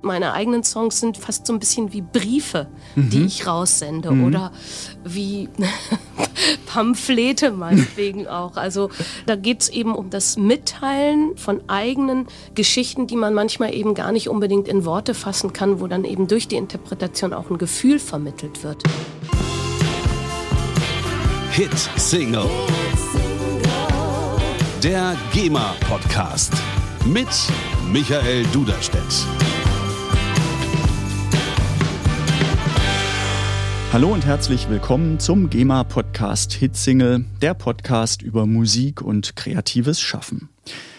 Meine eigenen Songs sind fast so ein bisschen wie Briefe, mhm. die ich raussende mhm. oder wie Pamphlete meinetwegen auch. Also da geht es eben um das Mitteilen von eigenen Geschichten, die man manchmal eben gar nicht unbedingt in Worte fassen kann, wo dann eben durch die Interpretation auch ein Gefühl vermittelt wird. Hit Single. Der GEMA Podcast mit Michael Duderstedt. Hallo und herzlich willkommen zum GEMA Podcast Hitsingle, der Podcast über Musik und kreatives Schaffen.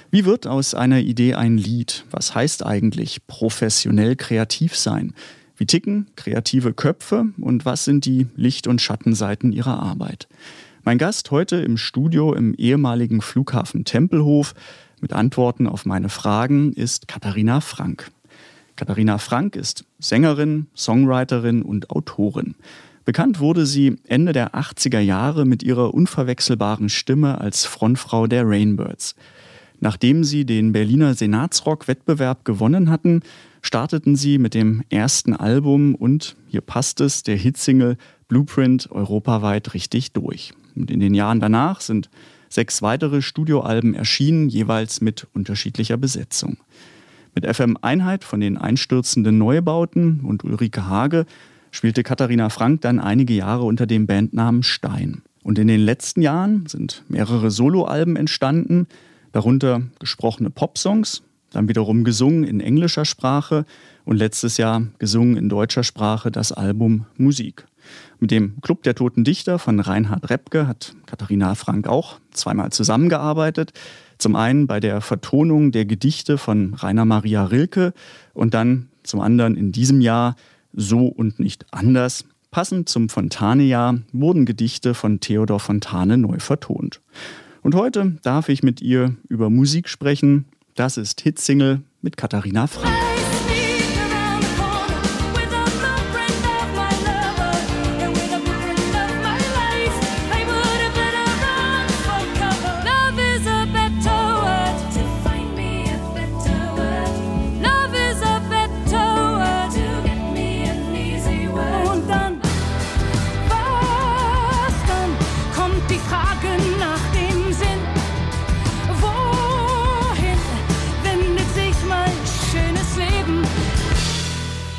Wie wird aus einer Idee ein Lied? Was heißt eigentlich professionell kreativ sein? Wie ticken kreative Köpfe und was sind die Licht- und Schattenseiten ihrer Arbeit? Mein Gast heute im Studio im ehemaligen Flughafen Tempelhof mit Antworten auf meine Fragen ist Katharina Frank. Katharina Frank ist Sängerin, Songwriterin und Autorin. Bekannt wurde sie Ende der 80er Jahre mit ihrer unverwechselbaren Stimme als Frontfrau der Rainbirds. Nachdem sie den Berliner Senatsrock-Wettbewerb gewonnen hatten, starteten sie mit dem ersten Album und, hier passt es, der Hitsingle Blueprint europaweit richtig durch. Und in den Jahren danach sind sechs weitere Studioalben erschienen, jeweils mit unterschiedlicher Besetzung. Mit FM Einheit von den einstürzenden Neubauten und Ulrike Hage spielte Katharina Frank dann einige Jahre unter dem Bandnamen Stein. Und in den letzten Jahren sind mehrere Soloalben entstanden, darunter gesprochene Popsongs, dann wiederum gesungen in englischer Sprache und letztes Jahr gesungen in deutscher Sprache das Album Musik. Mit dem Club der Toten Dichter von Reinhard Repke hat Katharina Frank auch zweimal zusammengearbeitet. Zum einen bei der Vertonung der Gedichte von Rainer Maria Rilke und dann zum anderen in diesem Jahr So und nicht anders. Passend zum Fontane-Jahr wurden Gedichte von Theodor Fontane neu vertont. Und heute darf ich mit ihr über Musik sprechen. Das ist Hitsingle mit Katharina Frank.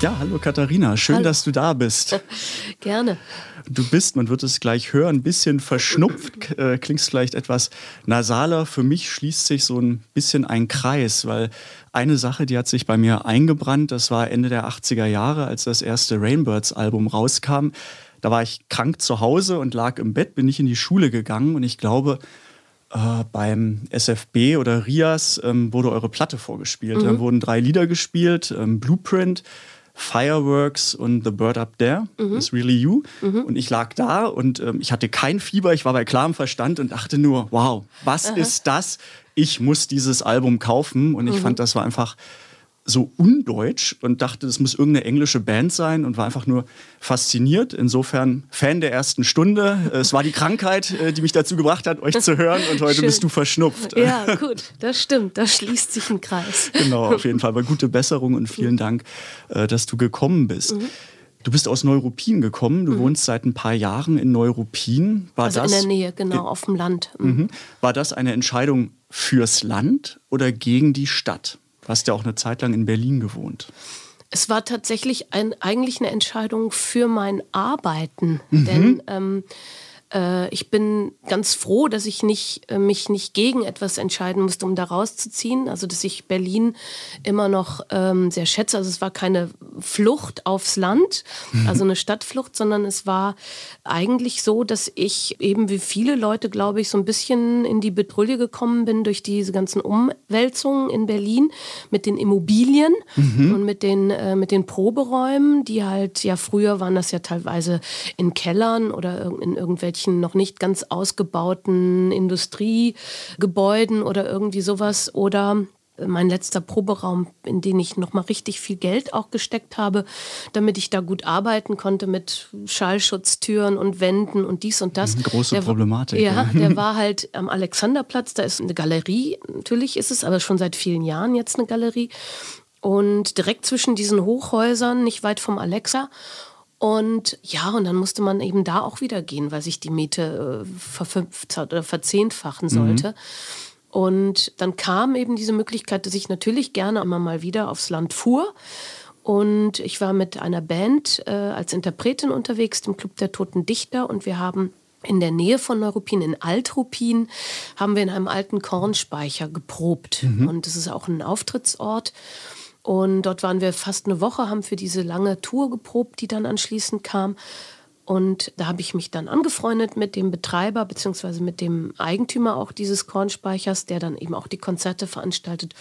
Ja, hallo Katharina, schön, hallo. dass du da bist. Gerne. Du bist, man wird es gleich hören, ein bisschen verschnupft, äh, klingst vielleicht etwas nasaler. Für mich schließt sich so ein bisschen ein Kreis, weil eine Sache, die hat sich bei mir eingebrannt, das war Ende der 80er Jahre, als das erste Rainbirds-Album rauskam. Da war ich krank zu Hause und lag im Bett, bin nicht in die Schule gegangen und ich glaube, äh, beim SFB oder RIAS ähm, wurde eure Platte vorgespielt. Mhm. Da wurden drei Lieder gespielt, ähm, Blueprint, Fireworks und The Bird Up There mhm. is Really You. Mhm. Und ich lag da und ähm, ich hatte kein Fieber, ich war bei klarem Verstand und dachte nur, wow, was Aha. ist das? Ich muss dieses Album kaufen. Und ich mhm. fand, das war einfach so undeutsch und dachte, das muss irgendeine englische Band sein und war einfach nur fasziniert. Insofern Fan der ersten Stunde. Es war die Krankheit, äh, die mich dazu gebracht hat, euch zu hören und heute Schön. bist du verschnupft. Ja, gut, das stimmt. Da schließt sich ein Kreis. Genau, auf jeden Fall. Aber gute Besserung und vielen Dank, äh, dass du gekommen bist. Mhm. Du bist aus Neuruppin gekommen. Du mhm. wohnst seit ein paar Jahren in Neuruppin. War also das, in der Nähe, genau, auf dem Land. Mhm. mhm. War das eine Entscheidung fürs Land oder gegen die Stadt? Du hast ja auch eine Zeit lang in Berlin gewohnt. Es war tatsächlich ein, eigentlich eine Entscheidung für mein Arbeiten. Mhm. Denn ähm, äh, ich bin ganz froh, dass ich nicht, äh, mich nicht gegen etwas entscheiden musste, um da rauszuziehen. Also, dass ich Berlin immer noch ähm, sehr schätze. Also, es war keine Flucht aufs Land, mhm. also eine Stadtflucht, sondern es war eigentlich so, dass ich eben wie viele Leute, glaube ich, so ein bisschen in die Betrouille gekommen bin durch diese ganzen Umwälzungen in Berlin mit den Immobilien mhm. und mit den, äh, mit den Proberäumen, die halt, ja, früher waren das ja teilweise in Kellern oder in irgendwelchen irgendwelchen noch nicht ganz ausgebauten Industriegebäuden oder irgendwie sowas oder mein letzter Proberaum, in den ich noch mal richtig viel Geld auch gesteckt habe, damit ich da gut arbeiten konnte mit Schallschutztüren und Wänden und dies und das. Eine große der, Problematik. Ja, der war halt am Alexanderplatz, da ist eine Galerie, natürlich ist es, aber schon seit vielen Jahren jetzt eine Galerie. und direkt zwischen diesen Hochhäusern, nicht weit vom Alexa. Und ja, und dann musste man eben da auch wieder gehen, weil sich die Miete äh, verfünft oder verzehnfachen mhm. sollte. Mhm. Und dann kam eben diese Möglichkeit, dass ich natürlich gerne immer mal wieder aufs Land fuhr. Und ich war mit einer Band äh, als Interpretin unterwegs, dem Club der Toten Dichter. Und wir haben in der Nähe von Neuruppin, in Altruppin, haben wir in einem alten Kornspeicher geprobt. Mhm. Und das ist auch ein Auftrittsort. Und dort waren wir fast eine Woche, haben für diese lange Tour geprobt, die dann anschließend kam. Und da habe ich mich dann angefreundet mit dem Betreiber beziehungsweise mit dem Eigentümer auch dieses Kornspeichers, der dann eben auch die Konzerte veranstaltet.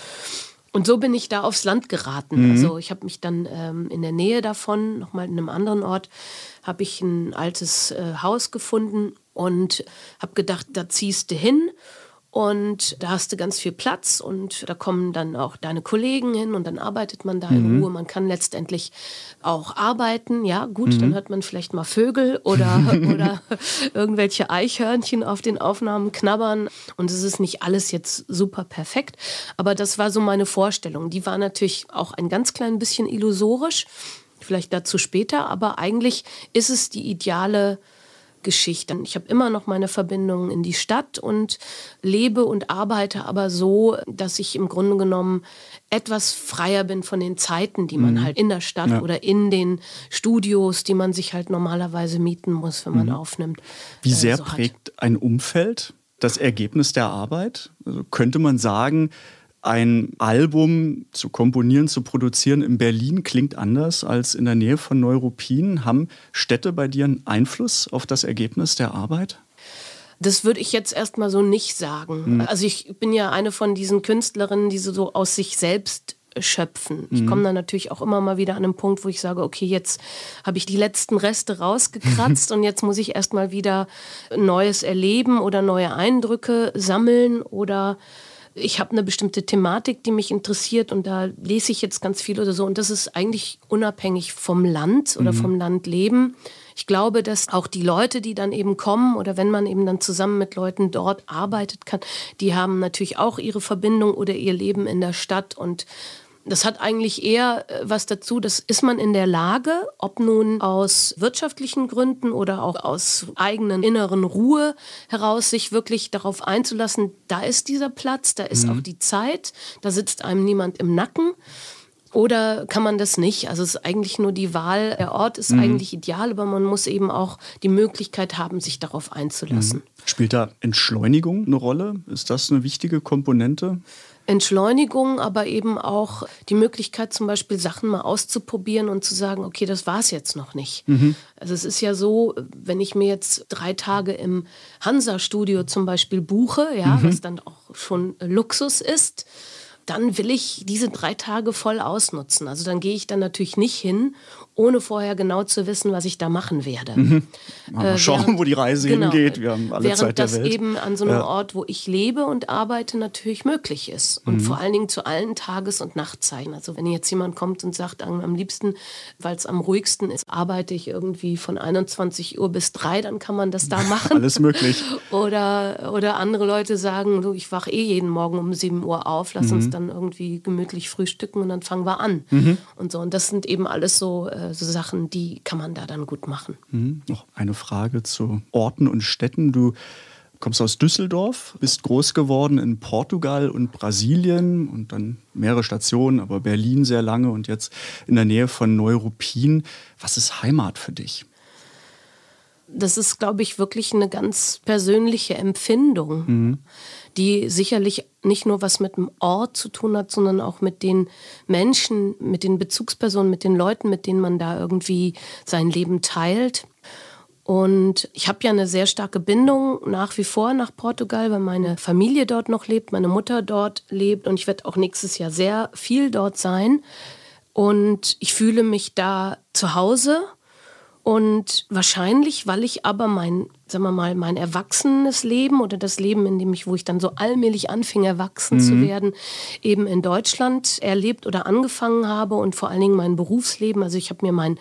Und so bin ich da aufs Land geraten. Mhm. Also ich habe mich dann ähm, in der Nähe davon, nochmal in einem anderen Ort, habe ich ein altes äh, Haus gefunden und habe gedacht, da ziehst du hin und da hast du ganz viel Platz und da kommen dann auch deine Kollegen hin und dann arbeitet man da mhm. in Ruhe. Man kann letztendlich auch arbeiten. Ja, gut, mhm. dann hört man vielleicht mal Vögel oder, oder irgendwelche Eichhörnchen auf den Aufnahmen knabbern. Und es ist nicht alles jetzt super perfekt. Aber das war so meine Vorstellung. Die war natürlich auch ein ganz klein bisschen illusorisch. Vielleicht dazu später. Aber eigentlich ist es die ideale Geschichte. Ich habe immer noch meine Verbindungen in die Stadt und lebe und arbeite aber so, dass ich im Grunde genommen etwas freier bin von den Zeiten, die man mhm. halt in der Stadt ja. oder in den Studios, die man sich halt normalerweise mieten muss, wenn man mhm. aufnimmt. Wie äh, sehr so prägt ein Umfeld das Ergebnis der Arbeit? Also könnte man sagen, ein Album zu komponieren, zu produzieren in Berlin klingt anders als in der Nähe von Neuruppin. Haben Städte bei dir einen Einfluss auf das Ergebnis der Arbeit? Das würde ich jetzt erstmal so nicht sagen. Mhm. Also ich bin ja eine von diesen Künstlerinnen, die so aus sich selbst schöpfen. Ich komme mhm. dann natürlich auch immer mal wieder an einen Punkt, wo ich sage, okay, jetzt habe ich die letzten Reste rausgekratzt und jetzt muss ich erstmal wieder Neues erleben oder neue Eindrücke sammeln oder ich habe eine bestimmte Thematik, die mich interessiert und da lese ich jetzt ganz viel oder so. Und das ist eigentlich unabhängig vom Land oder mhm. vom Landleben. Ich glaube, dass auch die Leute, die dann eben kommen oder wenn man eben dann zusammen mit Leuten dort arbeitet kann, die haben natürlich auch ihre Verbindung oder ihr Leben in der Stadt und das hat eigentlich eher äh, was dazu, das ist man in der Lage, ob nun aus wirtschaftlichen Gründen oder auch aus eigenen inneren Ruhe heraus, sich wirklich darauf einzulassen, da ist dieser Platz, da ist mhm. auch die Zeit, da sitzt einem niemand im Nacken. Oder kann man das nicht? Also es ist eigentlich nur die Wahl, der Ort ist mhm. eigentlich ideal, aber man muss eben auch die Möglichkeit haben, sich darauf einzulassen. Mhm. Spielt da Entschleunigung eine Rolle? Ist das eine wichtige Komponente? Entschleunigung, aber eben auch die Möglichkeit, zum Beispiel Sachen mal auszuprobieren und zu sagen, okay, das war es jetzt noch nicht. Mhm. Also es ist ja so, wenn ich mir jetzt drei Tage im Hansa-Studio zum Beispiel buche, ja, mhm. was dann auch schon Luxus ist, dann will ich diese drei Tage voll ausnutzen. Also dann gehe ich dann natürlich nicht hin ohne vorher genau zu wissen, was ich da machen werde. Mhm. Mal äh, schauen, während, wo die Reise genau, hingeht. Wir haben alle während Zeit der das Welt. eben an so einem ja. Ort, wo ich lebe und arbeite, natürlich möglich ist. Und mhm. vor allen Dingen zu allen Tages- und Nachtzeiten. Also wenn jetzt jemand kommt und sagt, am liebsten, weil es am ruhigsten ist, arbeite ich irgendwie von 21 Uhr bis 3, dann kann man das da machen. Alles möglich. oder, oder andere Leute sagen, du, ich wache eh jeden Morgen um 7 Uhr auf, lass mhm. uns dann irgendwie gemütlich frühstücken und dann fangen wir an. Mhm. Und so. Und das sind eben alles so äh, so Sachen, die kann man da dann gut machen. Mhm. Noch eine Frage zu Orten und Städten. Du kommst aus Düsseldorf, bist groß geworden in Portugal und Brasilien und dann mehrere Stationen, aber Berlin sehr lange und jetzt in der Nähe von Neuruppin. Was ist Heimat für dich? Das ist, glaube ich, wirklich eine ganz persönliche Empfindung. Mhm die sicherlich nicht nur was mit dem Ort zu tun hat, sondern auch mit den Menschen, mit den Bezugspersonen, mit den Leuten, mit denen man da irgendwie sein Leben teilt. Und ich habe ja eine sehr starke Bindung nach wie vor nach Portugal, weil meine Familie dort noch lebt, meine Mutter dort lebt und ich werde auch nächstes Jahr sehr viel dort sein. Und ich fühle mich da zu Hause Und wahrscheinlich, weil ich aber mein, sagen wir mal, mein erwachsenes Leben oder das Leben, in dem ich, wo ich dann so allmählich anfing, erwachsen mhm. zu werden, eben in Deutschland erlebt oder angefangen habe und vor allen Dingen mein Berufsleben. Also ich habe mir mein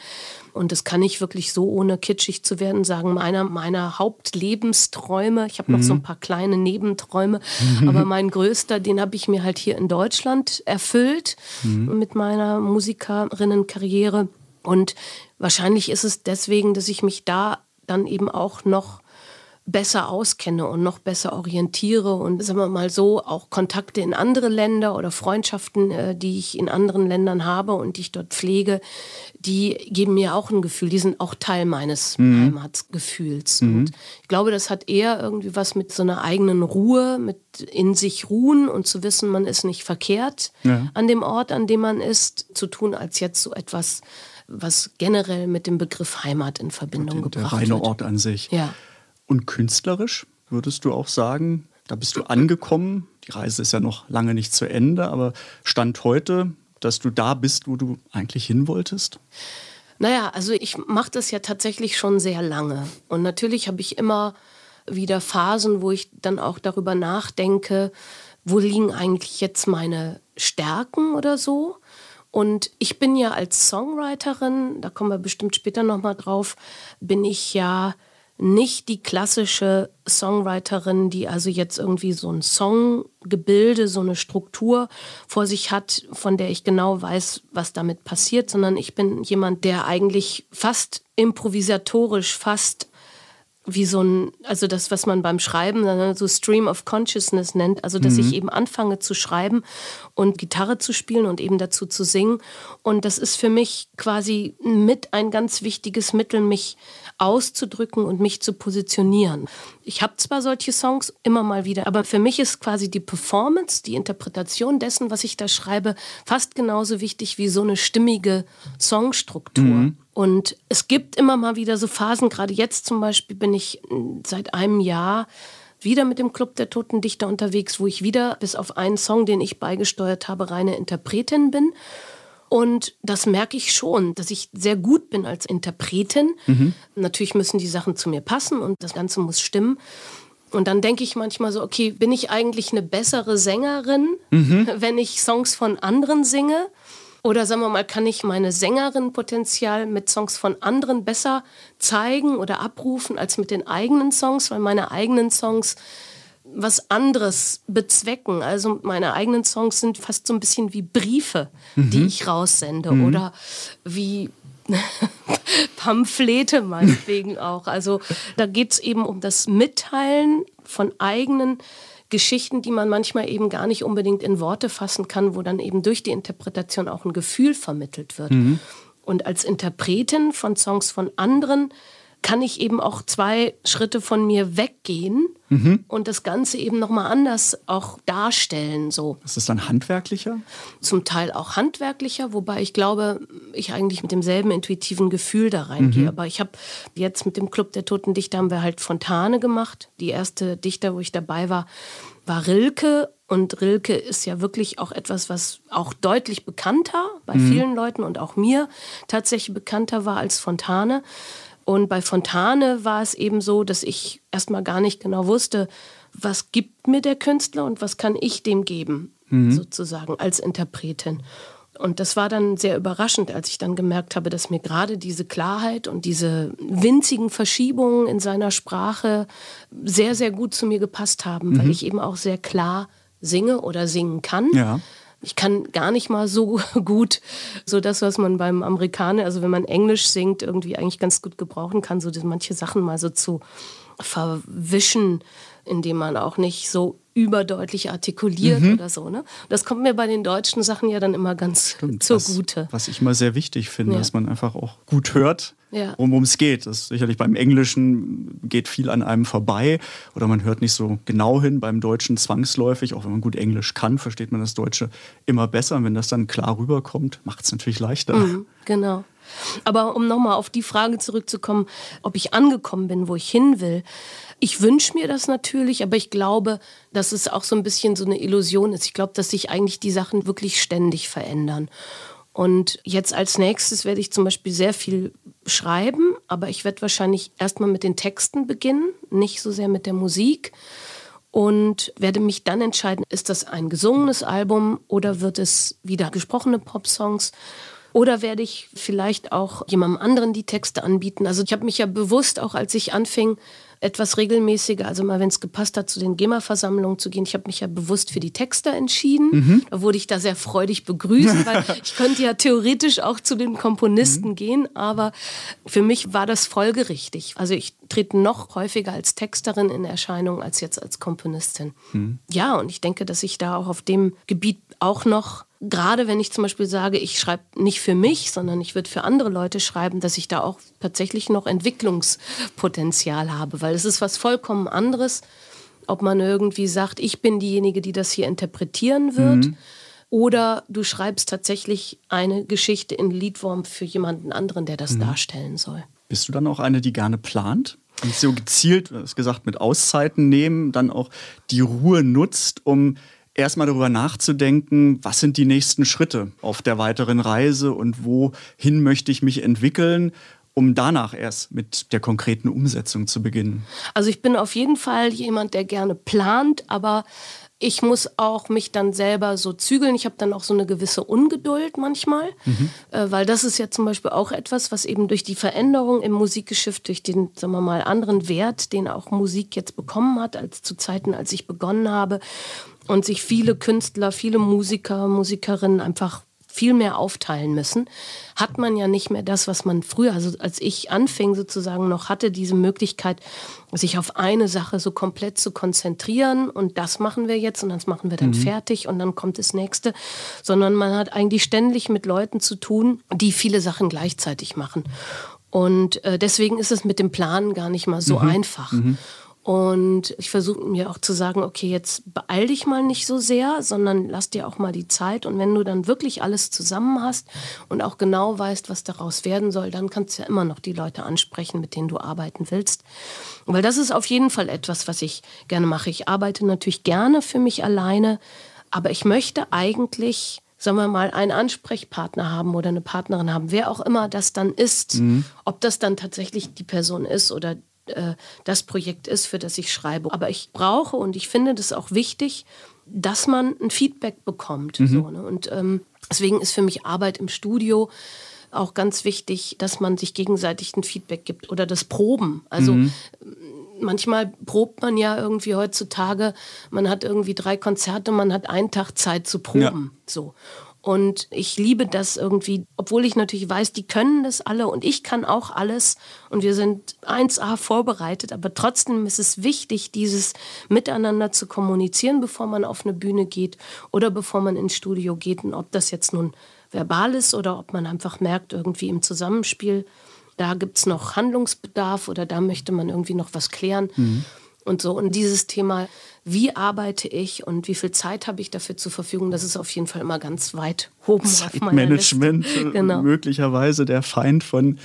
und das kann ich wirklich so, ohne kitschig zu werden, sagen, meiner meiner Hauptlebensträume, ich habe noch mhm. so ein paar kleine Nebenträume, mhm. aber mein größter, den habe ich mir halt hier in Deutschland erfüllt mhm. mit meiner Musikerinnenkarriere. Und wahrscheinlich ist es deswegen, dass ich mich da dann eben auch noch besser auskenne und noch besser orientiere und sagen wir mal so auch Kontakte in andere Länder oder Freundschaften, äh, die ich in anderen Ländern habe und die ich dort pflege, die geben mir auch ein Gefühl, die sind auch Teil meines mhm. Heimatgefühls. Mhm. Und ich glaube, das hat eher irgendwie was mit so einer eigenen Ruhe, mit in sich ruhen und zu wissen, man ist nicht verkehrt ja. an dem Ort, an dem man ist, zu tun, als jetzt so etwas was generell mit dem Begriff Heimat in Verbindung gebracht wird. Der reine Ort an sich. Ja. Und künstlerisch würdest du auch sagen, da bist du angekommen. Die Reise ist ja noch lange nicht zu Ende, aber Stand heute, dass du da bist, wo du eigentlich hin wolltest? Naja, also ich mache das ja tatsächlich schon sehr lange. Und natürlich habe ich immer wieder Phasen, wo ich dann auch darüber nachdenke, wo liegen eigentlich jetzt meine Stärken oder so. Und ich bin ja als Songwriterin, da kommen wir bestimmt später nochmal drauf, bin ich ja nicht die klassische Songwriterin, die also jetzt irgendwie so ein Songgebilde, so eine Struktur vor sich hat, von der ich genau weiß, was damit passiert, sondern ich bin jemand, der eigentlich fast improvisatorisch, fast wie so ein, also das, was man beim Schreiben so Stream of Consciousness nennt, also dass mhm. ich eben anfange zu schreiben und Gitarre zu spielen und eben dazu zu singen. Und das ist für mich quasi mit ein ganz wichtiges Mittel, mich auszudrücken und mich zu positionieren. Ich habe zwar solche Songs immer mal wieder, aber für mich ist quasi die Performance, die Interpretation dessen, was ich da schreibe, fast genauso wichtig wie so eine stimmige Songstruktur. Mhm. Und es gibt immer mal wieder so Phasen, gerade jetzt zum Beispiel bin ich seit einem Jahr wieder mit dem Club der Toten Dichter unterwegs, wo ich wieder bis auf einen Song, den ich beigesteuert habe, reine Interpretin bin. Und das merke ich schon, dass ich sehr gut bin als Interpretin. Mhm. Natürlich müssen die Sachen zu mir passen und das Ganze muss stimmen. Und dann denke ich manchmal so, okay, bin ich eigentlich eine bessere Sängerin, mhm. wenn ich Songs von anderen singe? Oder sagen wir mal, kann ich meine Sängerin-Potenzial mit Songs von anderen besser zeigen oder abrufen als mit den eigenen Songs, weil meine eigenen Songs was anderes bezwecken. Also meine eigenen Songs sind fast so ein bisschen wie Briefe, mhm. die ich raussende mhm. oder wie Pamphlete meinetwegen auch. Also da geht es eben um das Mitteilen von eigenen Geschichten, die man manchmal eben gar nicht unbedingt in Worte fassen kann, wo dann eben durch die Interpretation auch ein Gefühl vermittelt wird. Mhm. Und als Interpretin von Songs von anderen kann ich eben auch zwei Schritte von mir weggehen mhm. und das Ganze eben nochmal anders auch darstellen. So. Ist das dann handwerklicher? Zum Teil auch handwerklicher, wobei ich glaube, ich eigentlich mit demselben intuitiven Gefühl da reingehe. Mhm. Aber ich habe jetzt mit dem Club der Toten Dichter haben wir halt Fontane gemacht. Die erste Dichter, wo ich dabei war, war Rilke und Rilke ist ja wirklich auch etwas, was auch deutlich bekannter bei mhm. vielen Leuten und auch mir tatsächlich bekannter war als Fontane. Und bei Fontane war es eben so, dass ich erstmal gar nicht genau wusste, was gibt mir der Künstler und was kann ich dem geben, mhm. sozusagen als Interpretin. Und das war dann sehr überraschend, als ich dann gemerkt habe, dass mir gerade diese Klarheit und diese winzigen Verschiebungen in seiner Sprache sehr, sehr gut zu mir gepasst haben, mhm. weil ich eben auch sehr klar singe oder singen kann. Ja ich kann gar nicht mal so gut so das, was man beim Amerikaner, also wenn man Englisch singt, irgendwie eigentlich ganz gut gebrauchen kann, so manche Sachen mal so zu verwischen, indem man auch nicht so überdeutlich artikuliert mhm. oder so. Ne? Das kommt mir bei den deutschen Sachen ja dann immer ganz Stimmt, zugute. Was, was ich immer sehr wichtig finde, ja. dass man einfach auch gut hört, ja. worum es geht. Das ist sicherlich beim Englischen geht viel an einem vorbei oder man hört nicht so genau hin. Beim Deutschen zwangsläufig, auch wenn man gut Englisch kann, versteht man das Deutsche immer besser. Und wenn das dann klar rüberkommt, macht es natürlich leichter. Mhm, genau. Aber um nochmal auf die Frage zurückzukommen, ob ich angekommen bin, wo ich hin will. Ich wünsche mir das natürlich, aber ich glaube, dass es auch so ein bisschen so eine Illusion ist. Ich glaube, dass sich eigentlich die Sachen wirklich ständig verändern. Und jetzt als nächstes werde ich zum Beispiel sehr viel schreiben, aber ich werde wahrscheinlich erstmal mit den Texten beginnen, nicht so sehr mit der Musik. Und werde mich dann entscheiden, ist das ein gesungenes Album oder wird es wieder gesprochene Popsongs? Oder werde ich vielleicht auch jemandem anderen die Texte anbieten? Also ich habe mich ja bewusst, auch als ich anfing, etwas regelmäßiger, also mal wenn es gepasst hat, zu den GEMA-Versammlungen zu gehen. Ich habe mich ja bewusst für die Texte entschieden. Mhm. Da wurde ich da sehr freudig begrüßt, weil ich könnte ja theoretisch auch zu den Komponisten mhm. gehen, aber für mich war das folgerichtig. Also ich trete noch häufiger als Texterin in Erscheinung als jetzt als Komponistin. Mhm. Ja, und ich denke, dass ich da auch auf dem Gebiet auch noch gerade wenn ich zum Beispiel sage, ich schreibe nicht für mich, sondern ich würde für andere Leute schreiben, dass ich da auch tatsächlich noch Entwicklungspotenzial habe, weil es ist was vollkommen anderes, ob man irgendwie sagt, ich bin diejenige, die das hier interpretieren wird. Mhm. Oder du schreibst tatsächlich eine Geschichte in Liedform für jemanden anderen, der das mhm. darstellen soll. Bist du dann auch eine, die gerne plant? Und so gezielt, du hast gesagt, mit Auszeiten nehmen, dann auch die Ruhe nutzt, um erstmal darüber nachzudenken, was sind die nächsten Schritte auf der weiteren Reise und wohin möchte ich mich entwickeln um danach erst mit der konkreten Umsetzung zu beginnen? Also ich bin auf jeden Fall jemand, der gerne plant, aber ich muss auch mich dann selber so zügeln. Ich habe dann auch so eine gewisse Ungeduld manchmal, mhm. äh, weil das ist ja zum Beispiel auch etwas, was eben durch die Veränderung im Musikgeschäft, durch den, sagen wir mal, anderen Wert, den auch Musik jetzt bekommen hat, als zu Zeiten, als ich begonnen habe, und sich viele Künstler, viele Musiker, Musikerinnen einfach viel mehr aufteilen müssen, hat man ja nicht mehr das, was man früher, also als ich anfing sozusagen noch hatte, diese Möglichkeit, sich auf eine Sache so komplett zu konzentrieren und das machen wir jetzt und das machen wir dann mhm. fertig und dann kommt das nächste, sondern man hat eigentlich ständig mit Leuten zu tun, die viele Sachen gleichzeitig machen. Und äh, deswegen ist es mit dem Planen gar nicht mal so mhm. einfach. Mhm. Und ich versuche mir auch zu sagen, okay, jetzt beeil dich mal nicht so sehr, sondern lass dir auch mal die Zeit. Und wenn du dann wirklich alles zusammen hast und auch genau weißt, was daraus werden soll, dann kannst du ja immer noch die Leute ansprechen, mit denen du arbeiten willst. Weil das ist auf jeden Fall etwas, was ich gerne mache. Ich arbeite natürlich gerne für mich alleine, aber ich möchte eigentlich sagen wir mal, einen Ansprechpartner haben oder eine Partnerin haben, wer auch immer das dann ist, mhm. ob das dann tatsächlich die Person ist oder äh, das Projekt ist, für das ich schreibe. Aber ich brauche und ich finde das auch wichtig, dass man ein Feedback bekommt. Mhm. So, ne? Und ähm, deswegen ist für mich Arbeit im Studio auch ganz wichtig, dass man sich gegenseitig ein Feedback gibt oder das Proben. Also mhm. manchmal probt man ja irgendwie heutzutage, man hat irgendwie drei Konzerte, man hat einen Tag Zeit zu proben. Ja. So. Und ich liebe das irgendwie, obwohl ich natürlich weiß, die können das alle und ich kann auch alles und wir sind 1A vorbereitet, aber trotzdem ist es wichtig, dieses Miteinander zu kommunizieren, bevor man auf eine Bühne geht oder bevor man ins Studio geht. Und ob das jetzt nun verbal ist oder ob man einfach merkt, irgendwie im Zusammenspiel, da gibt es noch Handlungsbedarf oder da möchte man irgendwie noch was klären. Mhm und so. Und dieses Thema, wie arbeite ich und wie viel Zeit habe ich dafür zur Verfügung, das ist auf jeden Fall immer ganz weit oben auf meiner äh, genau. möglicherweise der Feind von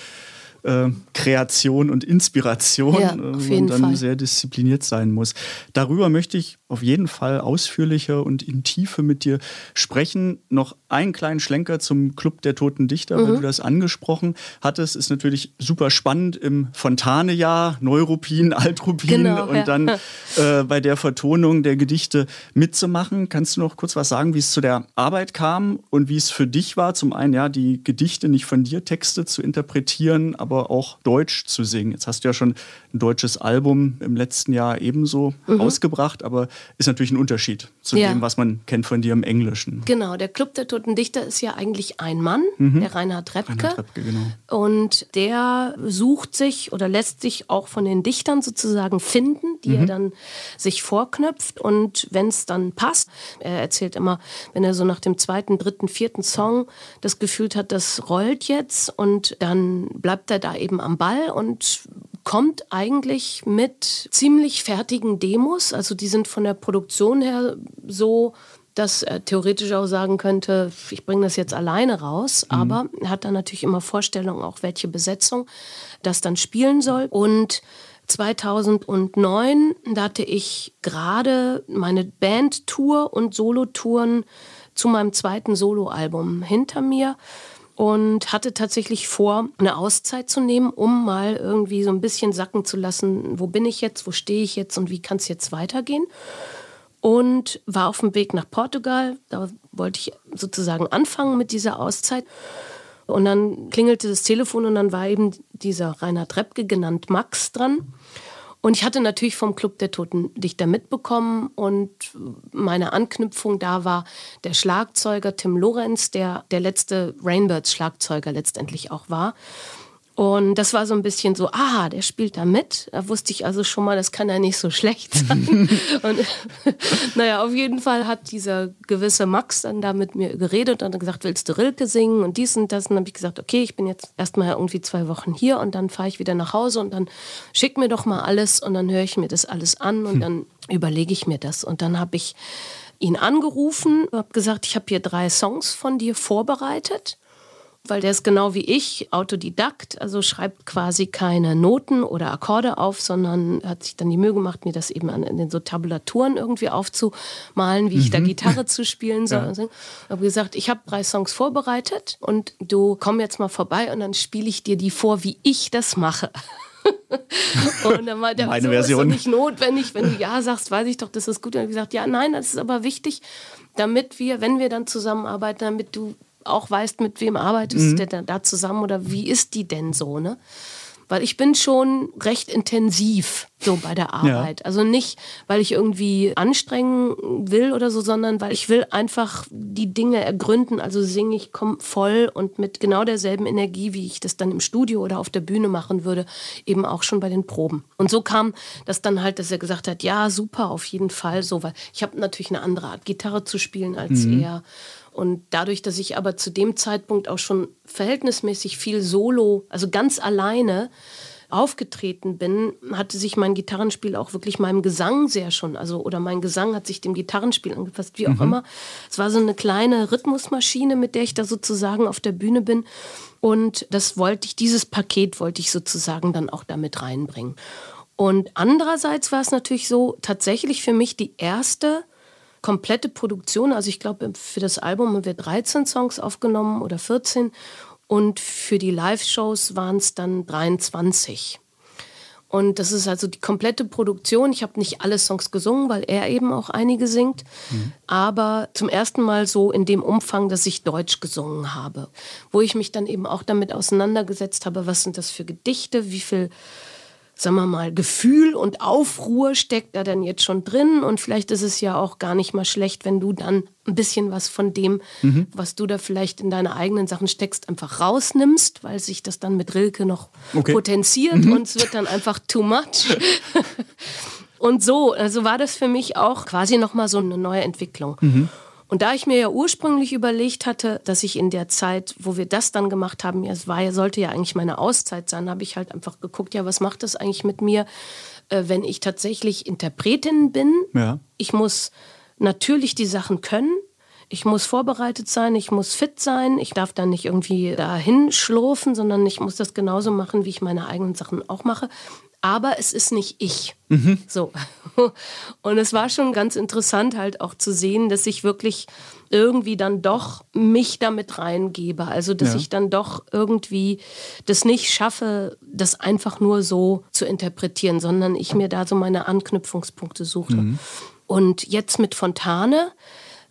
äh, Kreation und Inspiration, ja, äh, wo man dann Fall. sehr diszipliniert sein muss. Darüber möchte ich auf jeden Fall ausführlicher und in Tiefe mit dir sprechen. Noch einen kleinen Schlenker zum Club der Toten Dichter, mhm. weil du das angesprochen hattest, ist natürlich super spannend im Fontane-Jahr, Neuruppin, Altruppin genau, und ja. dann äh, bei der Vertonung der Gedichte mitzumachen. Kannst du noch kurz was sagen, wie es zu der Arbeit kam und wie es für dich war, zum einen ja die Gedichte nicht von dir Texte zu interpretieren, aber auch Deutsch zu singen. Jetzt hast du ja schon ein deutsches Album im letzten Jahr ebenso mhm. rausgebracht, aber ist natürlich ein Unterschied zu ja. dem, was man kennt von dir im Englischen. Genau, der Club der Toten Dichter ist ja eigentlich ein Mann, mhm. der Reinhard Repke. Reinhard Repke genau. Und der sucht sich oder lässt sich auch von den Dichtern sozusagen finden, die mhm. er dann sich vorknöpft. Und wenn es dann passt, er erzählt immer, wenn er so nach dem zweiten, dritten, vierten Song das Gefühl hat, das rollt jetzt und dann bleibt er da eben am Ball und kommt eigentlich mit ziemlich fertigen Demos. Also die sind von der Produktion her so, dass er theoretisch auch sagen könnte, ich bringe das jetzt alleine raus. Mhm. Aber er hat dann natürlich immer Vorstellungen, auch welche Besetzung das dann spielen soll. Und 2009, da hatte ich gerade meine Bandtour und Solotouren zu meinem zweiten Soloalbum hinter mir und hatte tatsächlich vor, eine Auszeit zu nehmen, um mal irgendwie so ein bisschen sacken zu lassen, wo bin ich jetzt, wo stehe ich jetzt und wie kann es jetzt weitergehen. Und war auf dem Weg nach Portugal. Da wollte ich sozusagen anfangen mit dieser Auszeit. Und dann klingelte das Telefon und dann war eben dieser Rainer Treppke, genannt Max, dran. Und ich hatte natürlich vom Club der Toten Dichter mitbekommen und meine Anknüpfung da war der Schlagzeuger Tim Lorenz, der der letzte Rainbirds Schlagzeuger letztendlich auch war. Und das war so ein bisschen so, ah, der spielt da mit. Da wusste ich also schon mal, das kann ja nicht so schlecht sein. und naja, auf jeden Fall hat dieser gewisse Max dann da mit mir geredet und hat gesagt, willst du Rilke singen und dies und das. Und dann habe ich gesagt, okay, ich bin jetzt erstmal irgendwie zwei Wochen hier und dann fahre ich wieder nach Hause und dann schick mir doch mal alles und dann höre ich mir das alles an und hm. dann überlege ich mir das. Und dann habe ich ihn angerufen, habe gesagt, ich habe hier drei Songs von dir vorbereitet weil der ist genau wie ich Autodidakt, also schreibt quasi keine Noten oder Akkorde auf, sondern hat sich dann die Mühe gemacht, mir das eben an in den so Tabulaturen irgendwie aufzumalen, wie ich da mhm. Gitarre zu spielen soll. Ja. Habe gesagt, ich habe drei Songs vorbereitet und du komm jetzt mal vorbei und dann spiele ich dir die vor, wie ich das mache. und dann meinte er, Meine so, Version. ist doch nicht notwendig, wenn du ja sagst, weiß ich doch, das ist gut. Und ich gesagt, ja, nein, das ist aber wichtig, damit wir, wenn wir dann zusammenarbeiten, damit du auch weißt, mit wem arbeitest mhm. du denn da zusammen oder wie ist die denn so, ne? Weil ich bin schon recht intensiv so bei der Arbeit. Ja. Also nicht, weil ich irgendwie anstrengen will oder so, sondern weil ich will einfach die Dinge ergründen. Also singe ich voll und mit genau derselben Energie, wie ich das dann im Studio oder auf der Bühne machen würde, eben auch schon bei den Proben. Und so kam das dann halt, dass er gesagt hat, ja, super, auf jeden Fall so, weil ich habe natürlich eine andere Art Gitarre zu spielen als mhm. er. Und dadurch, dass ich aber zu dem Zeitpunkt auch schon verhältnismäßig viel Solo, also ganz alleine aufgetreten bin, hatte sich mein Gitarrenspiel auch wirklich meinem Gesang sehr schon, also oder mein Gesang hat sich dem Gitarrenspiel angepasst, wie auch mhm. immer. Es war so eine kleine Rhythmusmaschine, mit der ich da sozusagen auf der Bühne bin. Und das wollte ich, dieses Paket wollte ich sozusagen dann auch damit reinbringen. Und andererseits war es natürlich so, tatsächlich für mich die erste komplette Produktion. Also ich glaube, für das Album haben wir 13 Songs aufgenommen oder 14 und für die Live-Shows waren es dann 23. Und das ist also die komplette Produktion. Ich habe nicht alle Songs gesungen, weil er eben auch einige singt. Mhm. Aber zum ersten Mal so in dem Umfang, dass ich Deutsch gesungen habe. Wo ich mich dann eben auch damit auseinandergesetzt habe, was sind das für Gedichte, wie viel sagen wir mal, Gefühl und Aufruhr steckt da dann jetzt schon drin. Und vielleicht ist es ja auch gar nicht mal schlecht, wenn du dann ein bisschen was von dem, mhm. was du da vielleicht in deine eigenen Sachen steckst, einfach rausnimmst, weil sich das dann mit Rilke noch okay. potenziert mhm. und es wird dann einfach too much. und so, also war das für mich auch quasi nochmal so eine neue Entwicklung. Mhm. Und da ich mir ja ursprünglich überlegt hatte, dass ich in der Zeit, wo wir das dann gemacht haben, es war, sollte ja eigentlich meine Auszeit sein, habe ich halt einfach geguckt, ja, was macht das eigentlich mit mir, äh, wenn ich tatsächlich Interpretin bin? Ja. Ich muss natürlich die Sachen können. Ich muss vorbereitet sein, ich muss fit sein, ich darf dann nicht irgendwie dahin schlurfen, sondern ich muss das genauso machen, wie ich meine eigenen Sachen auch mache aber es ist nicht ich. Mhm. So. Und es war schon ganz interessant halt auch zu sehen, dass ich wirklich irgendwie dann doch mich damit reingebe. Also, dass ja. ich dann doch irgendwie das nicht schaffe, das einfach nur so zu interpretieren, sondern ich mir da so meine Anknüpfungspunkte suche. Mhm. Und jetzt mit Fontane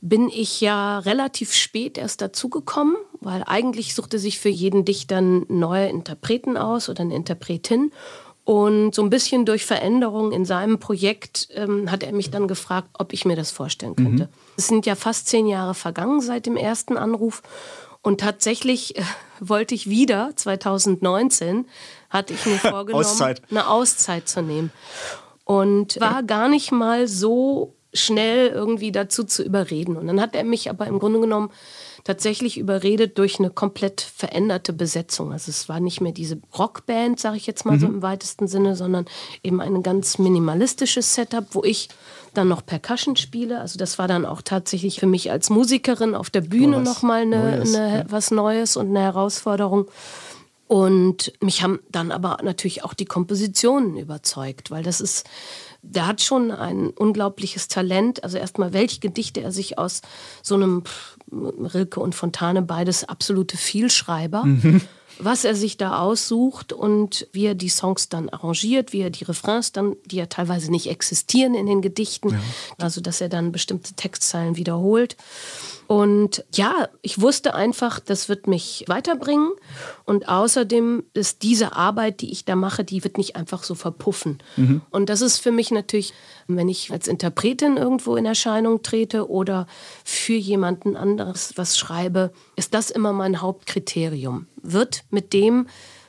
bin ich ja relativ spät erst dazugekommen, weil eigentlich suchte sich für jeden Dichter ein neuer Interpreten aus oder eine Interpretin. Und so ein bisschen durch Veränderungen in seinem Projekt ähm, hat er mich dann gefragt, ob ich mir das vorstellen könnte. Mhm. Es sind ja fast zehn Jahre vergangen seit dem ersten Anruf. Und tatsächlich äh, wollte ich wieder, 2019, hatte ich mir vorgenommen, Auszeit. eine Auszeit zu nehmen. Und war gar nicht mal so schnell irgendwie dazu zu überreden. Und dann hat er mich aber im Grunde genommen tatsächlich überredet durch eine komplett veränderte Besetzung. Also es war nicht mehr diese Rockband, sage ich jetzt mal mhm. so im weitesten Sinne, sondern eben ein ganz minimalistisches Setup, wo ich dann noch Percussion spiele. Also das war dann auch tatsächlich für mich als Musikerin auf der Bühne oh, nochmal eine, Neues, eine, ja. was Neues und eine Herausforderung. Und mich haben dann aber natürlich auch die Kompositionen überzeugt, weil das ist der hat schon ein unglaubliches Talent. Also erstmal, welche Gedichte er sich aus so einem Rilke und Fontane, beides absolute Vielschreiber. Mhm was er sich da aussucht und wie er die Songs dann arrangiert, wie er die Refrains dann, die ja teilweise nicht existieren in den Gedichten, ja. also dass er dann bestimmte Textzeilen wiederholt. Und ja, ich wusste einfach, das wird mich weiterbringen. Und außerdem ist diese Arbeit, die ich da mache, die wird nicht einfach so verpuffen. Mhm. Und das ist für mich natürlich, wenn ich als Interpretin irgendwo in Erscheinung trete oder für jemanden anderes was schreibe, ist das immer mein Hauptkriterium. Wird mit dem,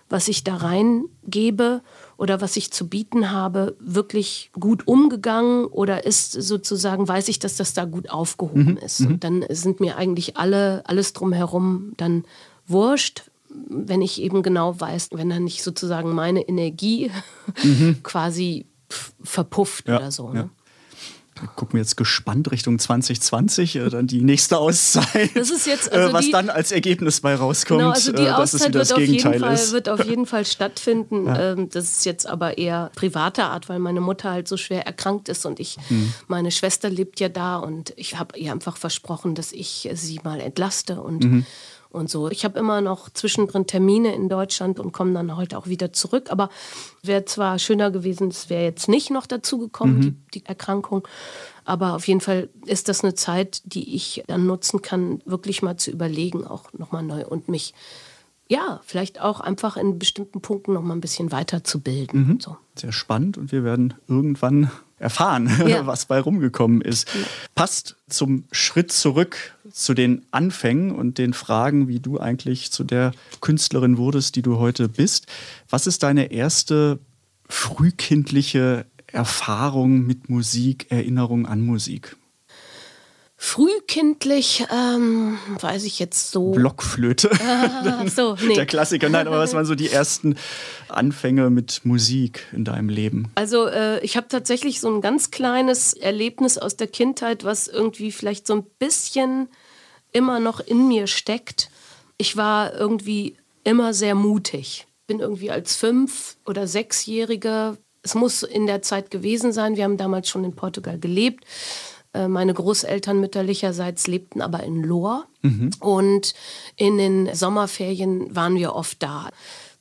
was ich da reingebe oder was ich zu bieten habe, wirklich gut umgegangen oder ist sozusagen, weiß ich, dass das da gut aufgehoben mhm. ist. Und mhm. dann sind mir eigentlich alle, alles drumherum dann wurscht, wenn ich eben genau weiß, wenn dann nicht sozusagen meine Energie mhm. quasi verpufft ja, oder so. Ne? Ja gucken wir jetzt gespannt Richtung 2020, äh, dann die nächste Auszeit. Das ist jetzt, äh, also was die, dann als Ergebnis bei rauskommt. Genau, also die äh, Auszeit wird, auf jeden Fall, wird auf jeden Fall stattfinden. Ja. Ähm, das ist jetzt aber eher privater Art, weil meine Mutter halt so schwer erkrankt ist und ich, hm. meine Schwester lebt ja da und ich habe ihr einfach versprochen, dass ich sie mal entlaste und mhm und so. Ich habe immer noch zwischendrin Termine in Deutschland und komme dann heute auch wieder zurück. Aber wäre zwar schöner gewesen, es wäre jetzt nicht noch dazu gekommen, mhm. die, die Erkrankung. Aber auf jeden Fall ist das eine Zeit, die ich dann nutzen kann, wirklich mal zu überlegen, auch nochmal neu und mich ja, vielleicht auch einfach in bestimmten Punkten noch mal ein bisschen weiterzubilden. Mhm. So. Sehr spannend und wir werden irgendwann erfahren, ja. was bei rumgekommen ist. Ja. Passt zum Schritt zurück zu den Anfängen und den Fragen, wie du eigentlich zu der Künstlerin wurdest, die du heute bist. Was ist deine erste frühkindliche Erfahrung mit Musik, Erinnerung an Musik? Frühkindlich, ähm, weiß ich jetzt so. Blockflöte. Ah, so, nee. Der Klassiker. Nein, aber was waren so die ersten Anfänge mit Musik in deinem Leben? Also, äh, ich habe tatsächlich so ein ganz kleines Erlebnis aus der Kindheit, was irgendwie vielleicht so ein bisschen immer noch in mir steckt. Ich war irgendwie immer sehr mutig. Bin irgendwie als Fünf- oder Sechsjährige, es muss in der Zeit gewesen sein, wir haben damals schon in Portugal gelebt meine Großeltern mütterlicherseits lebten aber in Lohr. Mhm. Und in den Sommerferien waren wir oft da.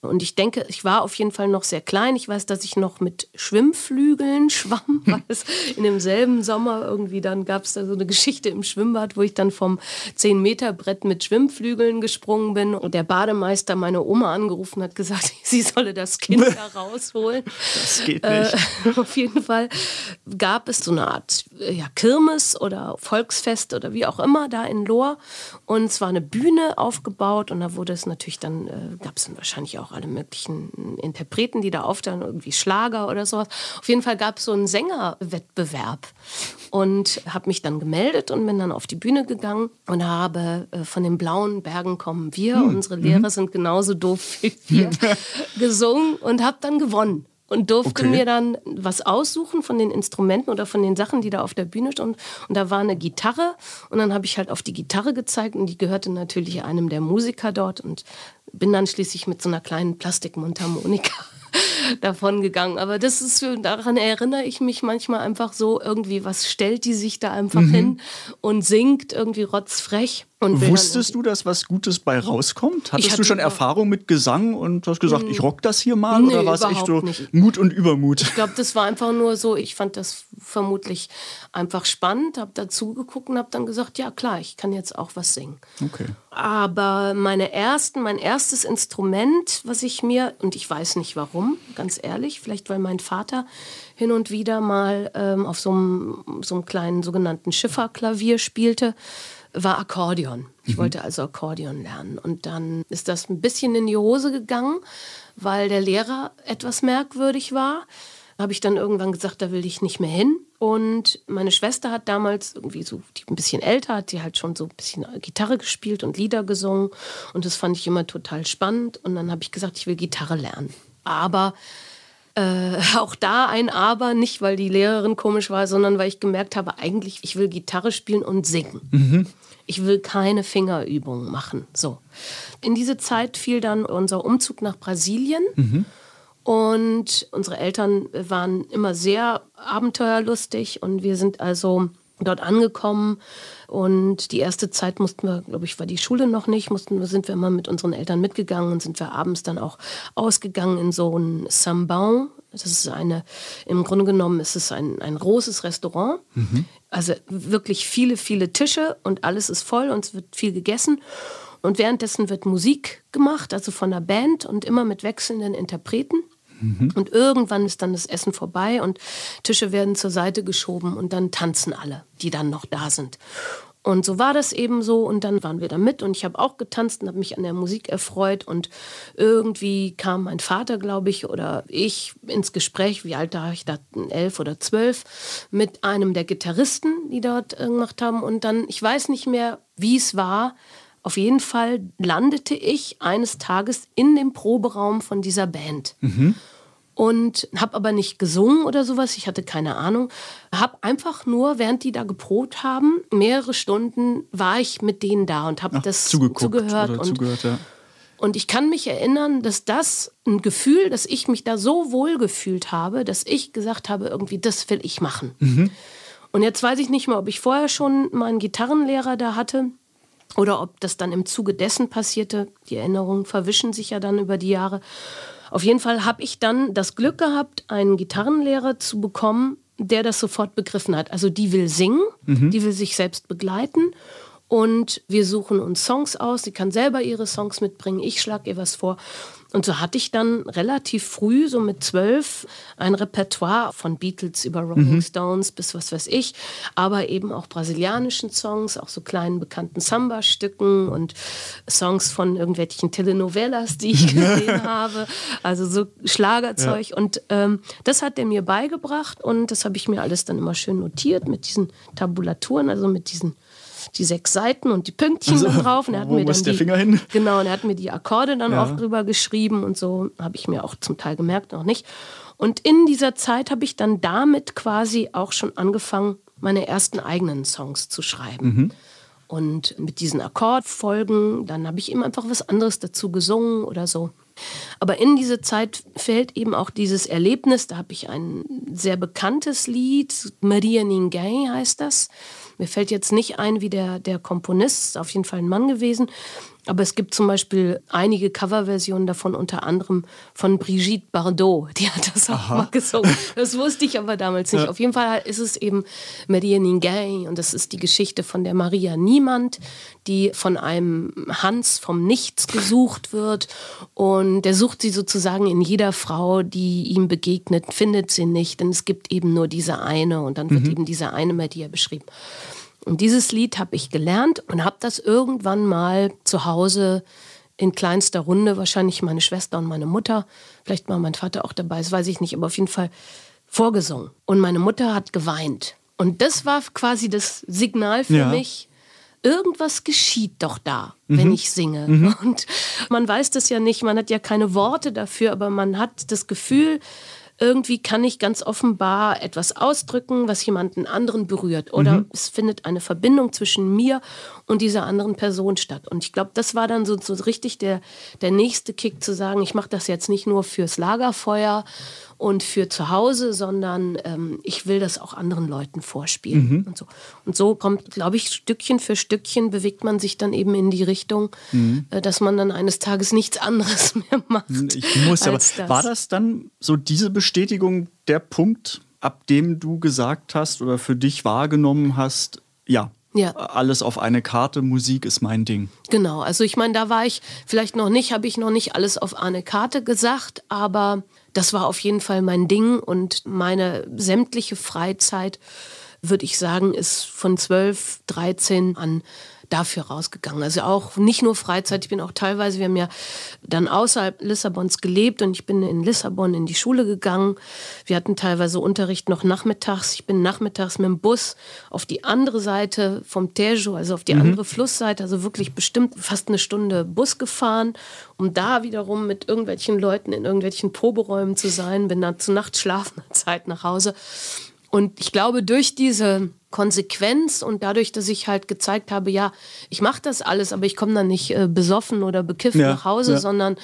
Und ich denke, ich war auf jeden Fall noch sehr klein. Ich weiß, dass ich noch mit Schwimmflügeln schwamm, weil es in demselben Sommer irgendwie dann gab es da so eine Geschichte im Schwimmbad, wo ich dann vom 10-Meter-Brett mit Schwimmflügeln gesprungen bin und der Bademeister meine Oma angerufen hat, gesagt, sie solle das Kind da rausholen. Das geht nicht. Äh, auf jeden Fall gab es so eine Art ja, Kirmes oder Volksfest oder wie auch immer da in Lohr. Und es war eine Bühne aufgebaut und da wurde es natürlich dann, äh, gab es dann wahrscheinlich auch alle möglichen Interpreten, die da auftauchen, irgendwie Schlager oder sowas. Auf jeden Fall gab es so einen Sängerwettbewerb und habe mich dann gemeldet und bin dann auf die Bühne gegangen und habe äh, von den blauen Bergen kommen wir, hm. unsere Lehrer mhm. sind genauso doof wie wir, gesungen und habe dann gewonnen und durfte okay. mir dann was aussuchen von den Instrumenten oder von den Sachen, die da auf der Bühne standen. Und da war eine Gitarre und dann habe ich halt auf die Gitarre gezeigt und die gehörte natürlich einem der Musiker dort und bin dann schließlich mit so einer kleinen Plastikmundharmonika davon gegangen. Aber das ist daran erinnere ich mich manchmal einfach so irgendwie, was stellt die sich da einfach mhm. hin und singt irgendwie rotzfrech. Wusstest du, dass was Gutes bei rauskommt? Hattest du schon Erfahrung mit Gesang und hast gesagt, ich rock das hier mal? Nee, oder war es echt so nicht. Mut und Übermut? Ich glaube, das war einfach nur so, ich fand das vermutlich einfach spannend, habe dazu geguckt und habe dann gesagt, ja klar, ich kann jetzt auch was singen. Okay. Aber meine ersten, mein erstes Instrument, was ich mir, und ich weiß nicht warum, ganz ehrlich, vielleicht weil mein Vater hin und wieder mal ähm, auf so einem kleinen sogenannten Schifferklavier spielte, war Akkordeon. Ich mhm. wollte also Akkordeon lernen. Und dann ist das ein bisschen in die Hose gegangen, weil der Lehrer etwas merkwürdig war. Habe ich dann irgendwann gesagt, da will ich nicht mehr hin. Und meine Schwester hat damals irgendwie so, die ein bisschen älter, hat die halt schon so ein bisschen Gitarre gespielt und Lieder gesungen. Und das fand ich immer total spannend. Und dann habe ich gesagt, ich will Gitarre lernen. Aber äh, auch da ein Aber, nicht weil die Lehrerin komisch war, sondern weil ich gemerkt habe, eigentlich, ich will Gitarre spielen und singen. Mhm. Ich will keine Fingerübungen machen. So. In diese Zeit fiel dann unser Umzug nach Brasilien. Mhm. Und unsere Eltern waren immer sehr abenteuerlustig und wir sind also dort angekommen und die erste Zeit mussten wir, glaube ich, war die Schule noch nicht, mussten, sind wir immer mit unseren Eltern mitgegangen und sind wir abends dann auch ausgegangen in so ein Sambon. Das ist eine, im Grunde genommen ist es ein, ein großes Restaurant. Mhm. Also wirklich viele, viele Tische und alles ist voll und es wird viel gegessen. Und währenddessen wird Musik gemacht, also von der Band und immer mit wechselnden Interpreten. Mhm. Und irgendwann ist dann das Essen vorbei und Tische werden zur Seite geschoben und dann tanzen alle, die dann noch da sind. Und so war das eben so und dann waren wir da mit und ich habe auch getanzt und habe mich an der Musik erfreut und irgendwie kam mein Vater, glaube ich, oder ich ins Gespräch, wie alt war ich da, elf oder zwölf, mit einem der Gitarristen, die dort gemacht haben und dann, ich weiß nicht mehr, wie es war, auf jeden Fall landete ich eines Tages in dem Proberaum von dieser Band. Mhm und habe aber nicht gesungen oder sowas. Ich hatte keine Ahnung. Habe einfach nur, während die da geprobt haben, mehrere Stunden war ich mit denen da und habe das zugehört und zugehört, ja. Und ich kann mich erinnern, dass das ein Gefühl, dass ich mich da so wohl gefühlt habe, dass ich gesagt habe, irgendwie, das will ich machen. Mhm. Und jetzt weiß ich nicht mehr, ob ich vorher schon meinen Gitarrenlehrer da hatte oder ob das dann im Zuge dessen passierte. Die Erinnerungen verwischen sich ja dann über die Jahre. Auf jeden Fall habe ich dann das Glück gehabt, einen Gitarrenlehrer zu bekommen, der das sofort begriffen hat. Also die will singen, mhm. die will sich selbst begleiten und wir suchen uns Songs aus. Sie kann selber ihre Songs mitbringen, ich schlage ihr was vor. Und so hatte ich dann relativ früh, so mit zwölf, ein Repertoire von Beatles über Rolling mhm. Stones bis was weiß ich, aber eben auch brasilianischen Songs, auch so kleinen bekannten Samba-Stücken und Songs von irgendwelchen Telenovelas, die ich gesehen habe, also so Schlagerzeug. Ja. Und ähm, das hat er mir beigebracht und das habe ich mir alles dann immer schön notiert mit diesen Tabulaturen, also mit diesen die sechs Seiten und die Pünktchen also, drauf. Und er hat mir dann der die, Finger hin? Genau, und er hat mir die Akkorde dann ja. auch drüber geschrieben und so habe ich mir auch zum Teil gemerkt, noch nicht. Und in dieser Zeit habe ich dann damit quasi auch schon angefangen, meine ersten eigenen Songs zu schreiben. Mhm. Und mit diesen Akkordfolgen, dann habe ich eben einfach was anderes dazu gesungen oder so. Aber in diese Zeit fällt eben auch dieses Erlebnis, da habe ich ein sehr bekanntes Lied, Maria Ninguém heißt das. Mir fällt jetzt nicht ein, wie der, der Komponist, ist auf jeden Fall ein Mann gewesen, aber es gibt zum Beispiel einige Coverversionen davon, unter anderem von Brigitte Bardot. Die hat das auch Aha. mal gesungen. Das wusste ich aber damals nicht. Ja. Auf jeden Fall ist es eben Maria Ninguém und das ist die Geschichte von der Maria Niemand, die von einem Hans vom Nichts gesucht wird und der sucht sie sozusagen in jeder Frau, die ihm begegnet, findet sie nicht, denn es gibt eben nur diese eine und dann wird mhm. eben diese eine Maria beschrieben. Und dieses Lied habe ich gelernt und habe das irgendwann mal zu Hause in kleinster Runde, wahrscheinlich meine Schwester und meine Mutter, vielleicht war mein Vater auch dabei, das weiß ich nicht, aber auf jeden Fall vorgesungen. Und meine Mutter hat geweint. Und das war quasi das Signal für ja. mich, irgendwas geschieht doch da, mhm. wenn ich singe. Mhm. Und man weiß das ja nicht, man hat ja keine Worte dafür, aber man hat das Gefühl, irgendwie kann ich ganz offenbar etwas ausdrücken, was jemanden anderen berührt. Oder mhm. es findet eine Verbindung zwischen mir und dieser anderen Person statt. Und ich glaube, das war dann so, so richtig der, der nächste Kick zu sagen, ich mache das jetzt nicht nur fürs Lagerfeuer und für zu Hause, sondern ähm, ich will das auch anderen Leuten vorspielen mhm. und so. Und so kommt, glaube ich, Stückchen für Stückchen bewegt man sich dann eben in die Richtung, mhm. äh, dass man dann eines Tages nichts anderes mehr macht. Ich muss aber, das. war das dann so diese Bestätigung der Punkt, ab dem du gesagt hast oder für dich wahrgenommen hast, ja, ja. Alles auf eine Karte, Musik ist mein Ding. Genau, also ich meine, da war ich vielleicht noch nicht, habe ich noch nicht alles auf eine Karte gesagt, aber das war auf jeden Fall mein Ding und meine sämtliche Freizeit, würde ich sagen, ist von 12, 13 an dafür rausgegangen. Also auch nicht nur Freizeit, ich bin auch teilweise, wir haben ja dann außerhalb Lissabons gelebt und ich bin in Lissabon in die Schule gegangen. Wir hatten teilweise Unterricht noch nachmittags. Ich bin nachmittags mit dem Bus auf die andere Seite vom Tejo, also auf die mhm. andere Flussseite, also wirklich bestimmt fast eine Stunde Bus gefahren, um da wiederum mit irgendwelchen Leuten in irgendwelchen Proberäumen zu sein. Bin dann zu Nacht schlafender Zeit nach Hause Und ich glaube, durch diese Konsequenz und dadurch, dass ich halt gezeigt habe, ja, ich mache das alles, aber ich komme dann nicht äh, besoffen oder bekifft ja, nach Hause, ja. sondern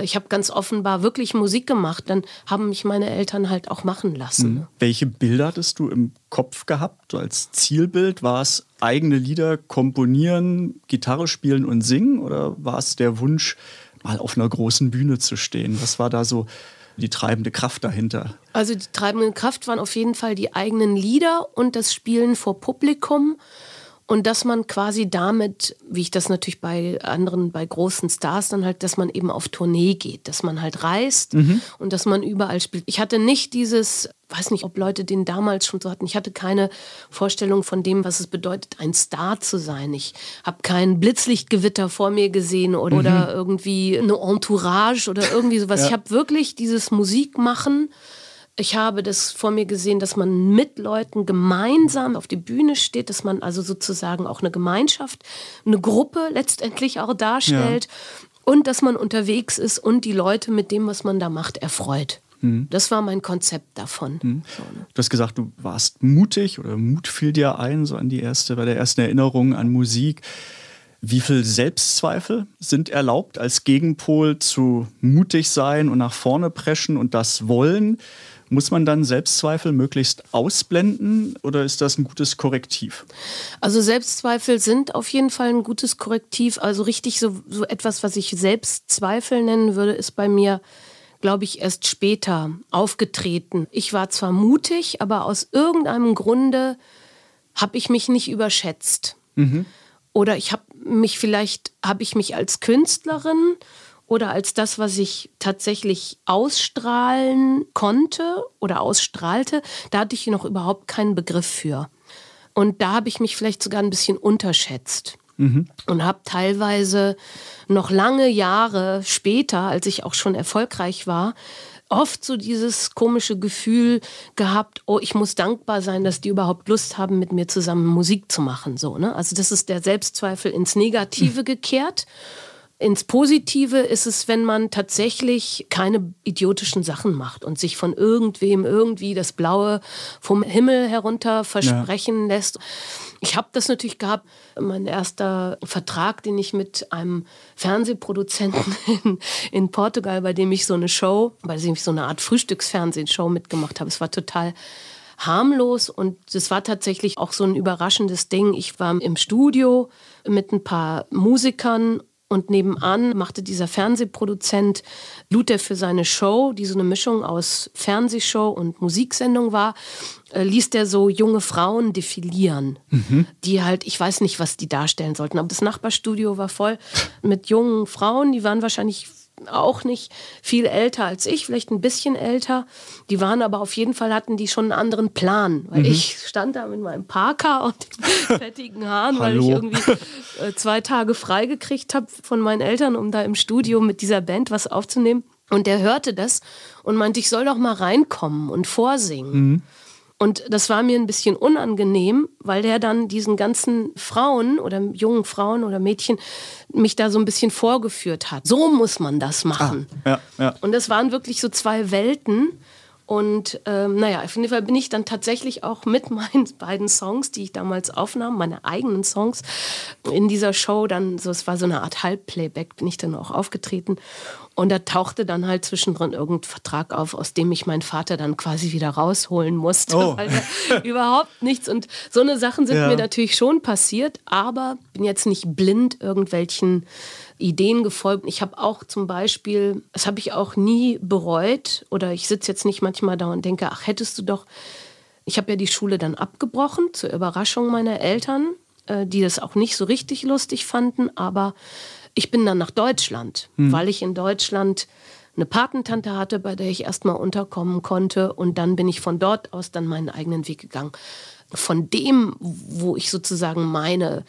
ich habe ganz offenbar wirklich Musik gemacht, dann haben mich meine Eltern halt auch machen lassen. Mhm. Welche Bilder hattest du im Kopf gehabt als Zielbild? War es eigene Lieder komponieren, Gitarre spielen und singen oder war es der Wunsch, mal auf einer großen Bühne zu stehen? Was war da so die treibende Kraft dahinter? Also die treibende Kraft waren auf jeden Fall die eigenen Lieder und das Spielen vor Publikum. Und dass man quasi damit, wie ich das natürlich bei anderen, bei großen Stars dann halt, dass man eben auf Tournee geht, dass man halt reist mhm. und dass man überall spielt. Ich hatte nicht dieses, weiß nicht, ob Leute den damals schon so hatten, ich hatte keine Vorstellung von dem, was es bedeutet, ein Star zu sein. Ich habe kein Blitzlichtgewitter vor mir gesehen oder, mhm. oder irgendwie eine Entourage oder irgendwie sowas. Ja. Ich habe wirklich dieses Musikmachen ich habe das vor mir gesehen, dass man mit Leuten gemeinsam auf die Bühne steht, dass man also sozusagen auch eine Gemeinschaft, eine Gruppe letztendlich auch darstellt ja. und dass man unterwegs ist und die Leute mit dem, was man da macht, erfreut. Mhm. Das war mein Konzept davon. Mhm. Ne? Du hast gesagt, du warst mutig oder Mut fiel dir ein, so an die erste, bei der ersten Erinnerung an Musik. Wie viel Selbstzweifel sind erlaubt als Gegenpol zu mutig sein und nach vorne preschen und das wollen? Muss man dann Selbstzweifel möglichst ausblenden oder ist das ein gutes Korrektiv? Also Selbstzweifel sind auf jeden Fall ein gutes Korrektiv. Also richtig so, so etwas, was ich Selbstzweifel nennen würde, ist bei mir glaube ich, erst später aufgetreten. Ich war zwar mutig, aber aus irgendeinem Grunde habe ich mich nicht überschätzt. Mhm. Oder ich habe mich vielleicht, habe ich mich als Künstlerin oder als das, was ich tatsächlich ausstrahlen konnte oder ausstrahlte, da hatte ich noch überhaupt keinen Begriff für. Und da habe ich mich vielleicht sogar ein bisschen unterschätzt. Mhm. Und habe teilweise noch lange Jahre später, als ich auch schon erfolgreich war, oft so dieses komische Gefühl gehabt, oh, ich muss dankbar sein, dass die überhaupt Lust haben, mit mir zusammen Musik zu machen. So, ne? Also das ist der Selbstzweifel ins Negative mhm. Ins Positive ist es, wenn man tatsächlich keine idiotischen Sachen macht und sich von irgendwem irgendwie das Blaue vom Himmel herunter versprechen ja. lässt. Ich habe das natürlich gehabt. Mein erster Vertrag, den ich mit einem Fernsehproduzenten in, in Portugal, bei dem ich so eine Show, bei dem ich so eine Art Frühstücksfernsehshow mitgemacht habe. Es war total harmlos und es war tatsächlich auch so ein überraschendes Ding. Ich war im Studio mit ein paar Musikern und nebenan machte dieser Fernsehproduzent, lud er für seine Show, die so eine Mischung aus Fernsehshow und Musiksendung war, äh, ließ der so junge Frauen defilieren, mhm. die halt, ich weiß nicht, was die darstellen sollten, aber das Nachbarstudio war voll mit jungen Frauen, die waren wahrscheinlich auch nicht viel älter als ich, vielleicht ein bisschen älter. Die waren aber auf jeden Fall, hatten die schon einen anderen Plan. Weil mhm. ich stand da mit meinem Parker und den fettigen Haaren, weil ich irgendwie äh, zwei Tage freigekriegt habe von meinen Eltern, um da im Studio mit dieser Band was aufzunehmen. Und der hörte das und meinte, ich soll doch mal reinkommen und vorsingen. Mhm. Und das war mir ein bisschen unangenehm, weil der dann diesen ganzen Frauen oder jungen Frauen oder Mädchen mich da so ein bisschen vorgeführt hat. So muss man das machen. Ah, ja, ja. Und das waren wirklich so zwei Welten. Und ähm, naja, auf jeden Fall bin ich dann tatsächlich auch mit meinen beiden Songs, die ich damals aufnahm, meine eigenen Songs, in dieser Show dann, so es war so eine Art Halbplayback, bin ich dann auch aufgetreten. Und da tauchte dann halt zwischendrin irgendein Vertrag auf, aus dem ich meinen Vater dann quasi wieder rausholen musste. Oh. Weil überhaupt nichts. Und so eine Sachen sind ja. mir natürlich schon passiert, aber bin jetzt nicht blind irgendwelchen Ideen gefolgt. Ich habe auch zum Beispiel, das habe ich auch nie bereut, oder ich sitze jetzt nicht manchmal da und denke, ach, hättest du doch. Ich habe ja die Schule dann abgebrochen, zur Überraschung meiner Eltern, äh, die das auch nicht so richtig lustig fanden, aber ich bin dann nach Deutschland, hm. weil ich in Deutschland eine Patentante hatte, bei der ich erstmal unterkommen konnte. Und dann bin ich von dort aus dann meinen eigenen Weg gegangen. Von dem, wo ich sozusagen meine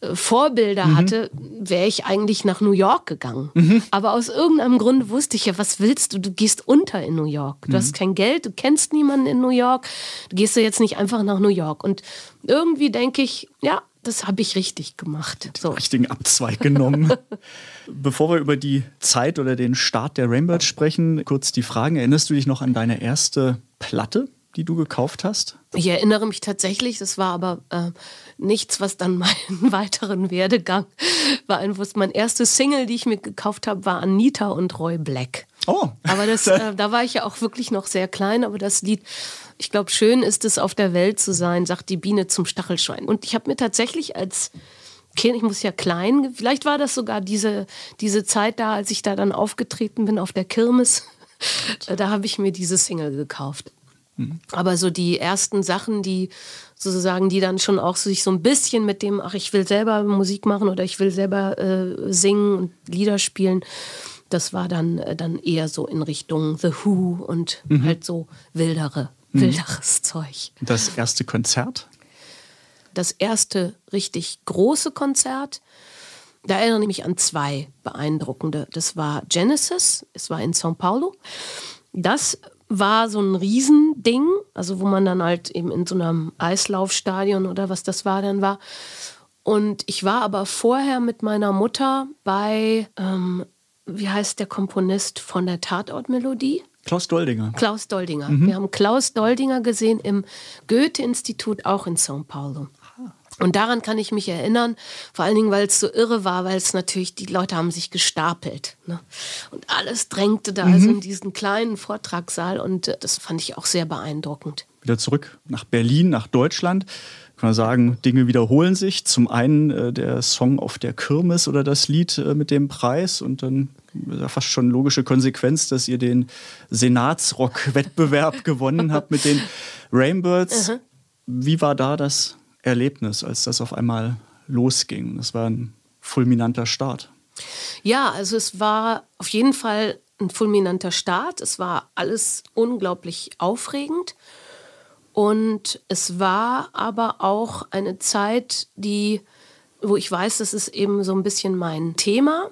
äh, Vorbilder mhm. hatte, wäre ich eigentlich nach New York gegangen. Mhm. Aber aus irgendeinem Grund wusste ich ja, was willst du? Du gehst unter in New York. Du mhm. hast kein Geld, du kennst niemanden in New York. Du gehst du jetzt nicht einfach nach New York. Und irgendwie denke ich, ja, das habe ich richtig gemacht. Den so. richtigen Abzweig genommen. Bevor wir über die Zeit oder den Start der Rainbird sprechen, kurz die Fragen. Erinnerst du dich noch an deine erste Platte, die du gekauft hast? Ich erinnere mich tatsächlich, das war aber äh, nichts, was dann meinen weiteren Werdegang beeinflusst. Mein erstes Single, die ich mir gekauft habe, war Anita und Roy Black. Oh. Aber das, äh, da war ich ja auch wirklich noch sehr klein, aber das Lied, ich glaube, schön ist es, auf der Welt zu sein, sagt die Biene zum Stachelschwein. Und ich habe mir tatsächlich als Kind, ich muss ja klein, vielleicht war das sogar diese, diese Zeit da, als ich da dann aufgetreten bin auf der Kirmes. Da habe ich mir diese Single gekauft. Mhm. Aber so die ersten Sachen, die sozusagen, die dann schon auch sich so ein bisschen mit dem, ach, ich will selber Musik machen oder ich will selber äh, singen und Lieder spielen, das war dann, äh, dann eher so in Richtung The Who und mhm. halt so wildere, mhm. wilderes Zeug. Das erste Konzert? Das erste richtig große Konzert, da erinnere ich mich an zwei beeindruckende. Das war Genesis, es war in São Paulo. Das war so ein Riesending, also wo man dann halt eben in so einem Eislaufstadion oder was das war dann war. Und ich war aber vorher mit meiner Mutter bei, ähm, wie heißt der Komponist von der Tatortmelodie? Klaus Doldinger. Klaus Doldinger. Mhm. Wir haben Klaus Doldinger gesehen im Goethe-Institut, auch in São Paulo. Und daran kann ich mich erinnern, vor allen Dingen, weil es so irre war, weil es natürlich, die Leute haben sich gestapelt. Ne? Und alles drängte da mhm. also in diesen kleinen Vortragssaal und äh, das fand ich auch sehr beeindruckend. Wieder zurück nach Berlin, nach Deutschland. Kann man sagen, Dinge wiederholen sich. Zum einen äh, der Song auf der Kirmes oder das Lied äh, mit dem Preis und dann ja fast schon logische Konsequenz, dass ihr den Senatsrock-Wettbewerb gewonnen habt mit den Rainbirds. Mhm. Wie war da das Erlebnis, als das auf einmal losging. Das war ein fulminanter Start. Ja, also es war auf jeden Fall ein fulminanter Start. Es war alles unglaublich aufregend. Und es war aber auch eine Zeit, die, wo ich weiß, das ist eben so ein bisschen mein Thema,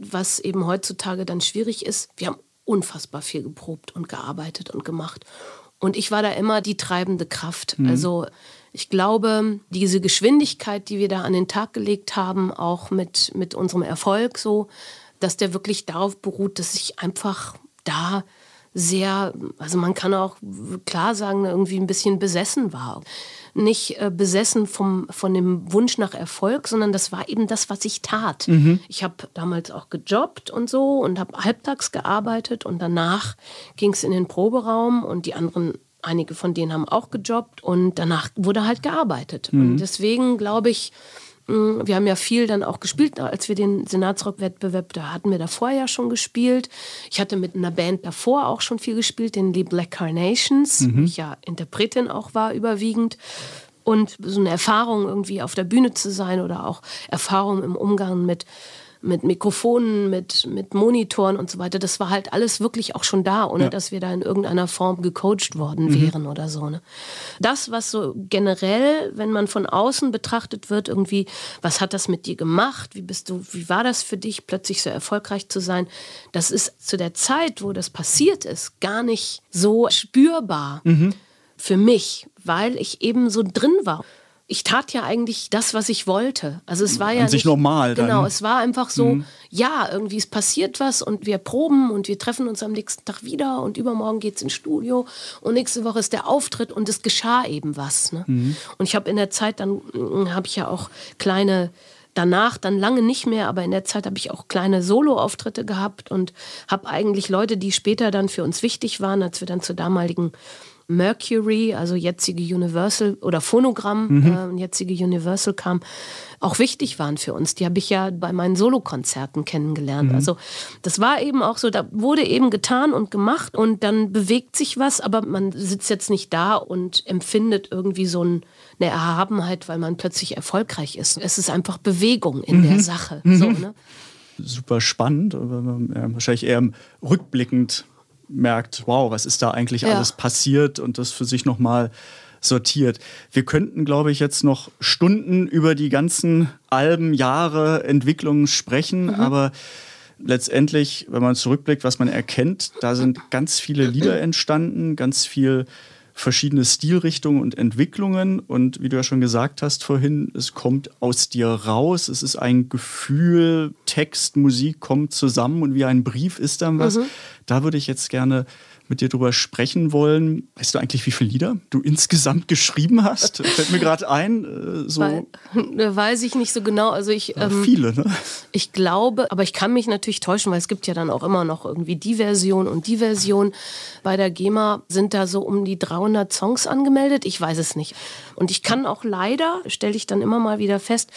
was eben heutzutage dann schwierig ist. Wir haben unfassbar viel geprobt und gearbeitet und gemacht. Und ich war da immer die treibende Kraft. Mhm. Also ich glaube, diese Geschwindigkeit, die wir da an den Tag gelegt haben, auch mit, mit unserem Erfolg so, dass der wirklich darauf beruht, dass ich einfach da sehr, also man kann auch klar sagen, irgendwie ein bisschen besessen war. Nicht äh, besessen vom, von dem Wunsch nach Erfolg, sondern das war eben das, was ich tat. Mhm. Ich habe damals auch gejobbt und so und habe halbtags gearbeitet und danach ging es in den Proberaum und die anderen Einige von denen haben auch gejobbt und danach wurde halt gearbeitet. Mhm. Und deswegen glaube ich, wir haben ja viel dann auch gespielt, als wir den Senatsrock-Wettbewerb, da hatten wir davor ja schon gespielt. Ich hatte mit einer Band davor auch schon viel gespielt, den The Black Carnations, mhm. ich ja Interpretin auch war überwiegend. Und so eine Erfahrung irgendwie auf der Bühne zu sein oder auch Erfahrung im Umgang mit mit Mikrofonen, mit, mit Monitoren und so weiter. Das war halt alles wirklich auch schon da, ohne ja. dass wir da in irgendeiner Form gecoacht worden mhm. wären oder so. Ne? Das, was so generell, wenn man von außen betrachtet wird, irgendwie, was hat das mit dir gemacht? Wie bist du, wie war das für dich, plötzlich so erfolgreich zu sein? Das ist zu der Zeit, wo das passiert ist, gar nicht so spürbar. Mhm. Für mich, weil ich eben so drin war ich tat ja eigentlich das, was ich wollte. Also es war ja An sich nicht, normal. Dann. Genau, es war einfach so, mhm. ja, irgendwie es passiert was und wir proben und wir treffen uns am nächsten Tag wieder und übermorgen geht es ins Studio und nächste Woche ist der Auftritt und es geschah eben was. Ne? Mhm. Und ich habe in der Zeit dann, hm, habe ich ja auch kleine danach dann lange nicht mehr, aber in der Zeit habe ich auch kleine Solo-Auftritte gehabt und habe eigentlich Leute, die später dann für uns wichtig waren, als wir dann zur damaligen Mercury, also jetzige Universal oder Phonogramm, mhm. äh, jetzige Universal kam, auch wichtig waren für uns. Die habe ich ja bei meinen Solokonzerten kennengelernt. Mhm. Also das war eben auch so, da wurde eben getan und gemacht und dann bewegt sich was, aber man sitzt jetzt nicht da und empfindet irgendwie so ein, eine Erhabenheit, weil man plötzlich erfolgreich ist. Es ist einfach Bewegung in mhm. der Sache. Mhm. So, ne? Super spannend, aber wahrscheinlich eher rückblickend merkt, wow, was ist da eigentlich ja. alles passiert und das für sich nochmal sortiert. Wir könnten, glaube ich, jetzt noch Stunden über die ganzen Alben, Jahre, Entwicklungen sprechen, mhm. aber letztendlich, wenn man zurückblickt, was man erkennt, da sind ganz viele Lieder entstanden, ganz viel verschiedene Stilrichtungen und Entwicklungen. Und wie du ja schon gesagt hast vorhin, es kommt aus dir raus. Es ist ein Gefühl, Text, Musik kommt zusammen und wie ein Brief ist dann was. Mhm. Da würde ich jetzt gerne mit dir darüber sprechen wollen. Weißt du eigentlich, wie viele Lieder du insgesamt geschrieben hast? Fällt mir gerade ein. Äh, so. Weil, weiß ich nicht so genau. Also ich, ja, ähm, viele, ne? Ich glaube, aber ich kann mich natürlich täuschen, weil es gibt ja dann auch immer noch irgendwie die Version und die Version. Bei der GEMA sind da so um die 300 Songs angemeldet. Ich weiß es nicht. Und ich kann auch leider, stelle ich dann immer mal wieder fest,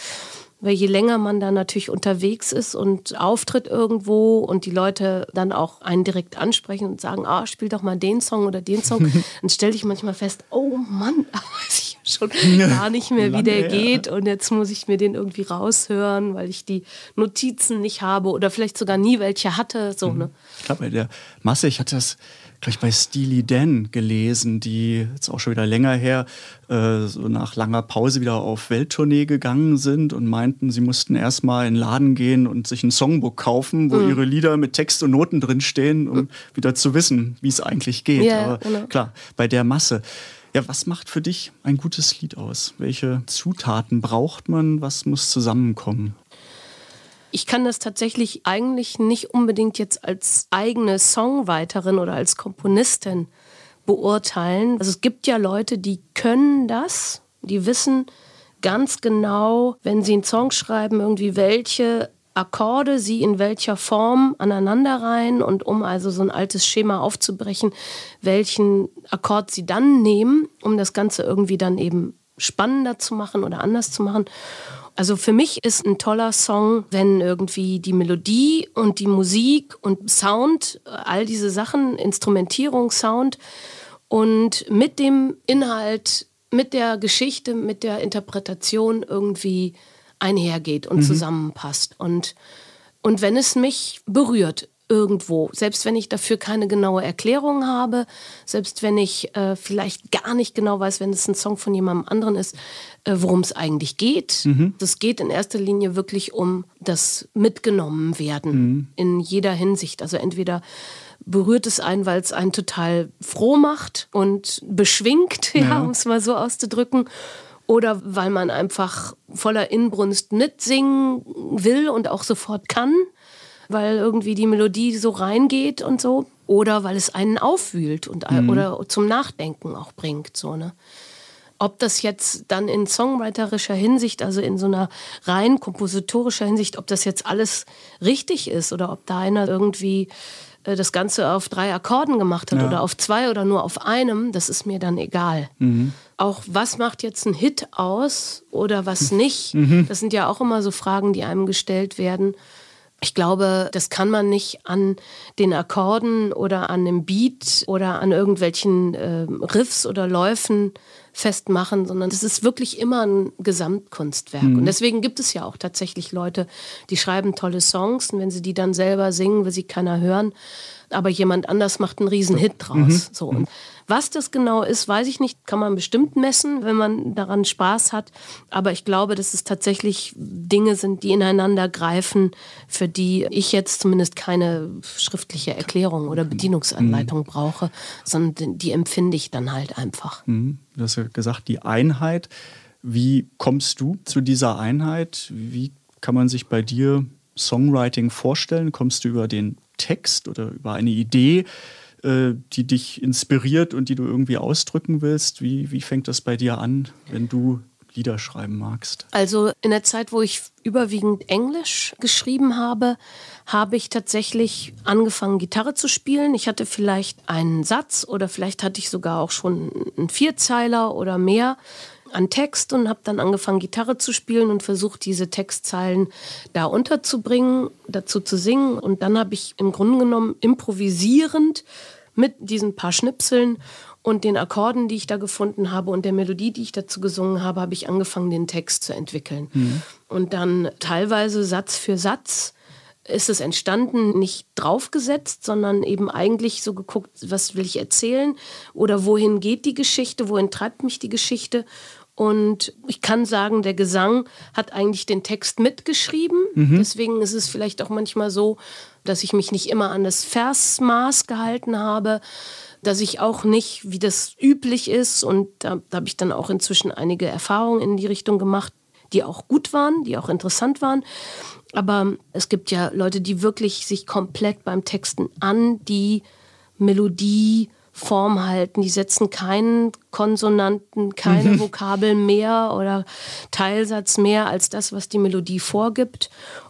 weil je länger man da natürlich unterwegs ist und auftritt irgendwo und die Leute dann auch einen direkt ansprechen und sagen, ah, spiel doch mal den Song oder den Song, dann stelle ich manchmal fest, oh Mann, weiß ich schon gar nicht mehr, wie der geht und jetzt muss ich mir den irgendwie raushören, weil ich die Notizen nicht habe oder vielleicht sogar nie welche hatte. So, mhm. ne? Ich glaube, bei der Masse, ich hatte das gleich bei Steely Dan gelesen, die jetzt auch schon wieder länger her, äh, so nach langer Pause wieder auf Welttournee gegangen sind und meinten, sie mussten erstmal in den Laden gehen und sich ein Songbook kaufen, wo mhm. ihre Lieder mit Text und Noten drinstehen, um mhm. wieder zu wissen, wie es eigentlich geht. Ja, Aber genau. klar, bei der Masse. Ja, was macht für dich ein gutes Lied aus? Welche Zutaten braucht man? Was muss zusammenkommen? Ich kann das tatsächlich eigentlich nicht unbedingt jetzt als eigene Songwriterin oder als Komponistin beurteilen. Also es gibt ja Leute, die können das, die wissen ganz genau, wenn sie einen Song schreiben, irgendwie welche Akkorde sie in welcher Form aneinanderreihen und um also so ein altes Schema aufzubrechen, welchen Akkord sie dann nehmen, um das Ganze irgendwie dann eben spannender zu machen oder anders zu machen. Also für mich ist ein toller Song, wenn irgendwie die Melodie und die Musik und Sound, all diese Sachen, Instrumentierung, Sound und mit dem Inhalt, mit der Geschichte, mit der Interpretation irgendwie einhergeht und mhm. zusammenpasst. Und, und wenn es mich berührt, irgendwo. Selbst wenn ich dafür keine genaue Erklärung habe, selbst wenn ich äh, vielleicht gar nicht genau weiß, wenn es ein Song von jemandem anderen ist, äh, worum es eigentlich geht. Mhm. Es geht in erster Linie wirklich um das mitgenommen werden mhm. in jeder Hinsicht. Also entweder berührt es einen, weil es einen total froh macht und beschwingt, ja, ja. um es mal so auszudrücken oder weil man einfach voller Inbrunst mitsingen will und auch sofort kann weil irgendwie die Melodie so reingeht und so. Oder weil es einen aufwühlt und, mhm. oder zum Nachdenken auch bringt. So, ne? Ob das jetzt dann in songwriterischer Hinsicht, also in so einer rein kompositorischer Hinsicht, ob das jetzt alles richtig ist oder ob da einer irgendwie äh, das Ganze auf drei Akkorden gemacht hat ja. oder auf zwei oder nur auf einem, das ist mir dann egal. Mhm. Auch was macht jetzt ein Hit aus oder was nicht, mhm. das sind ja auch immer so Fragen, die einem gestellt werden. Ich glaube, das kann man nicht an den Akkorden oder an dem Beat oder an irgendwelchen äh, Riffs oder Läufen festmachen, sondern es ist wirklich immer ein Gesamtkunstwerk. Mhm. Und deswegen gibt es ja auch tatsächlich Leute, die schreiben tolle Songs und wenn sie die dann selber singen, will sie keiner hören, aber jemand anders macht einen riesen Hit draus. Mhm. So. Und was das genau ist, weiß ich nicht. Kann man bestimmt messen, wenn man daran Spaß hat. Aber ich glaube, dass es tatsächlich Dinge sind, die ineinander greifen, für die ich jetzt zumindest keine schriftliche Erklärung oder Bedienungsanleitung mhm. brauche, sondern die empfinde ich dann halt einfach. Mhm. Du hast ja gesagt, die Einheit. Wie kommst du zu dieser Einheit? Wie kann man sich bei dir Songwriting vorstellen? Kommst du über den Text oder über eine Idee? Äh, die dich inspiriert und die du irgendwie ausdrücken willst? Wie, wie fängt das bei dir an, wenn du Lieder schreiben magst? Also in der Zeit, wo ich überwiegend Englisch geschrieben habe, habe ich tatsächlich angefangen, Gitarre zu spielen. Ich hatte vielleicht einen Satz oder vielleicht hatte ich sogar auch schon einen Vierzeiler oder mehr an Text und habe dann angefangen, Gitarre zu spielen und versucht, diese Textzeilen da unterzubringen, dazu zu singen. Und dann habe ich im Grunde genommen improvisierend mit diesen paar Schnipseln und den Akkorden, die ich da gefunden habe und der Melodie, die ich dazu gesungen habe, habe ich angefangen, den Text zu entwickeln. Mhm. Und dann teilweise Satz für Satz ist es entstanden, nicht draufgesetzt, sondern eben eigentlich so geguckt, was will ich erzählen oder wohin geht die Geschichte, wohin treibt mich die Geschichte und ich kann sagen, der Gesang hat eigentlich den Text mitgeschrieben. Mhm. Deswegen ist es vielleicht auch manchmal so, dass ich mich nicht immer an das Versmaß gehalten habe, dass ich auch nicht, wie das üblich ist, und da, da habe ich dann auch inzwischen einige Erfahrungen in die Richtung gemacht, die auch gut waren, die auch interessant waren. Aber es gibt ja Leute, die wirklich sich komplett beim Texten an die Melodie Form halten. Die setzen keinen Konsonanten, keine mhm. Vokabel mehr oder Teilsatz mehr als das, was die Melodie vorgibt.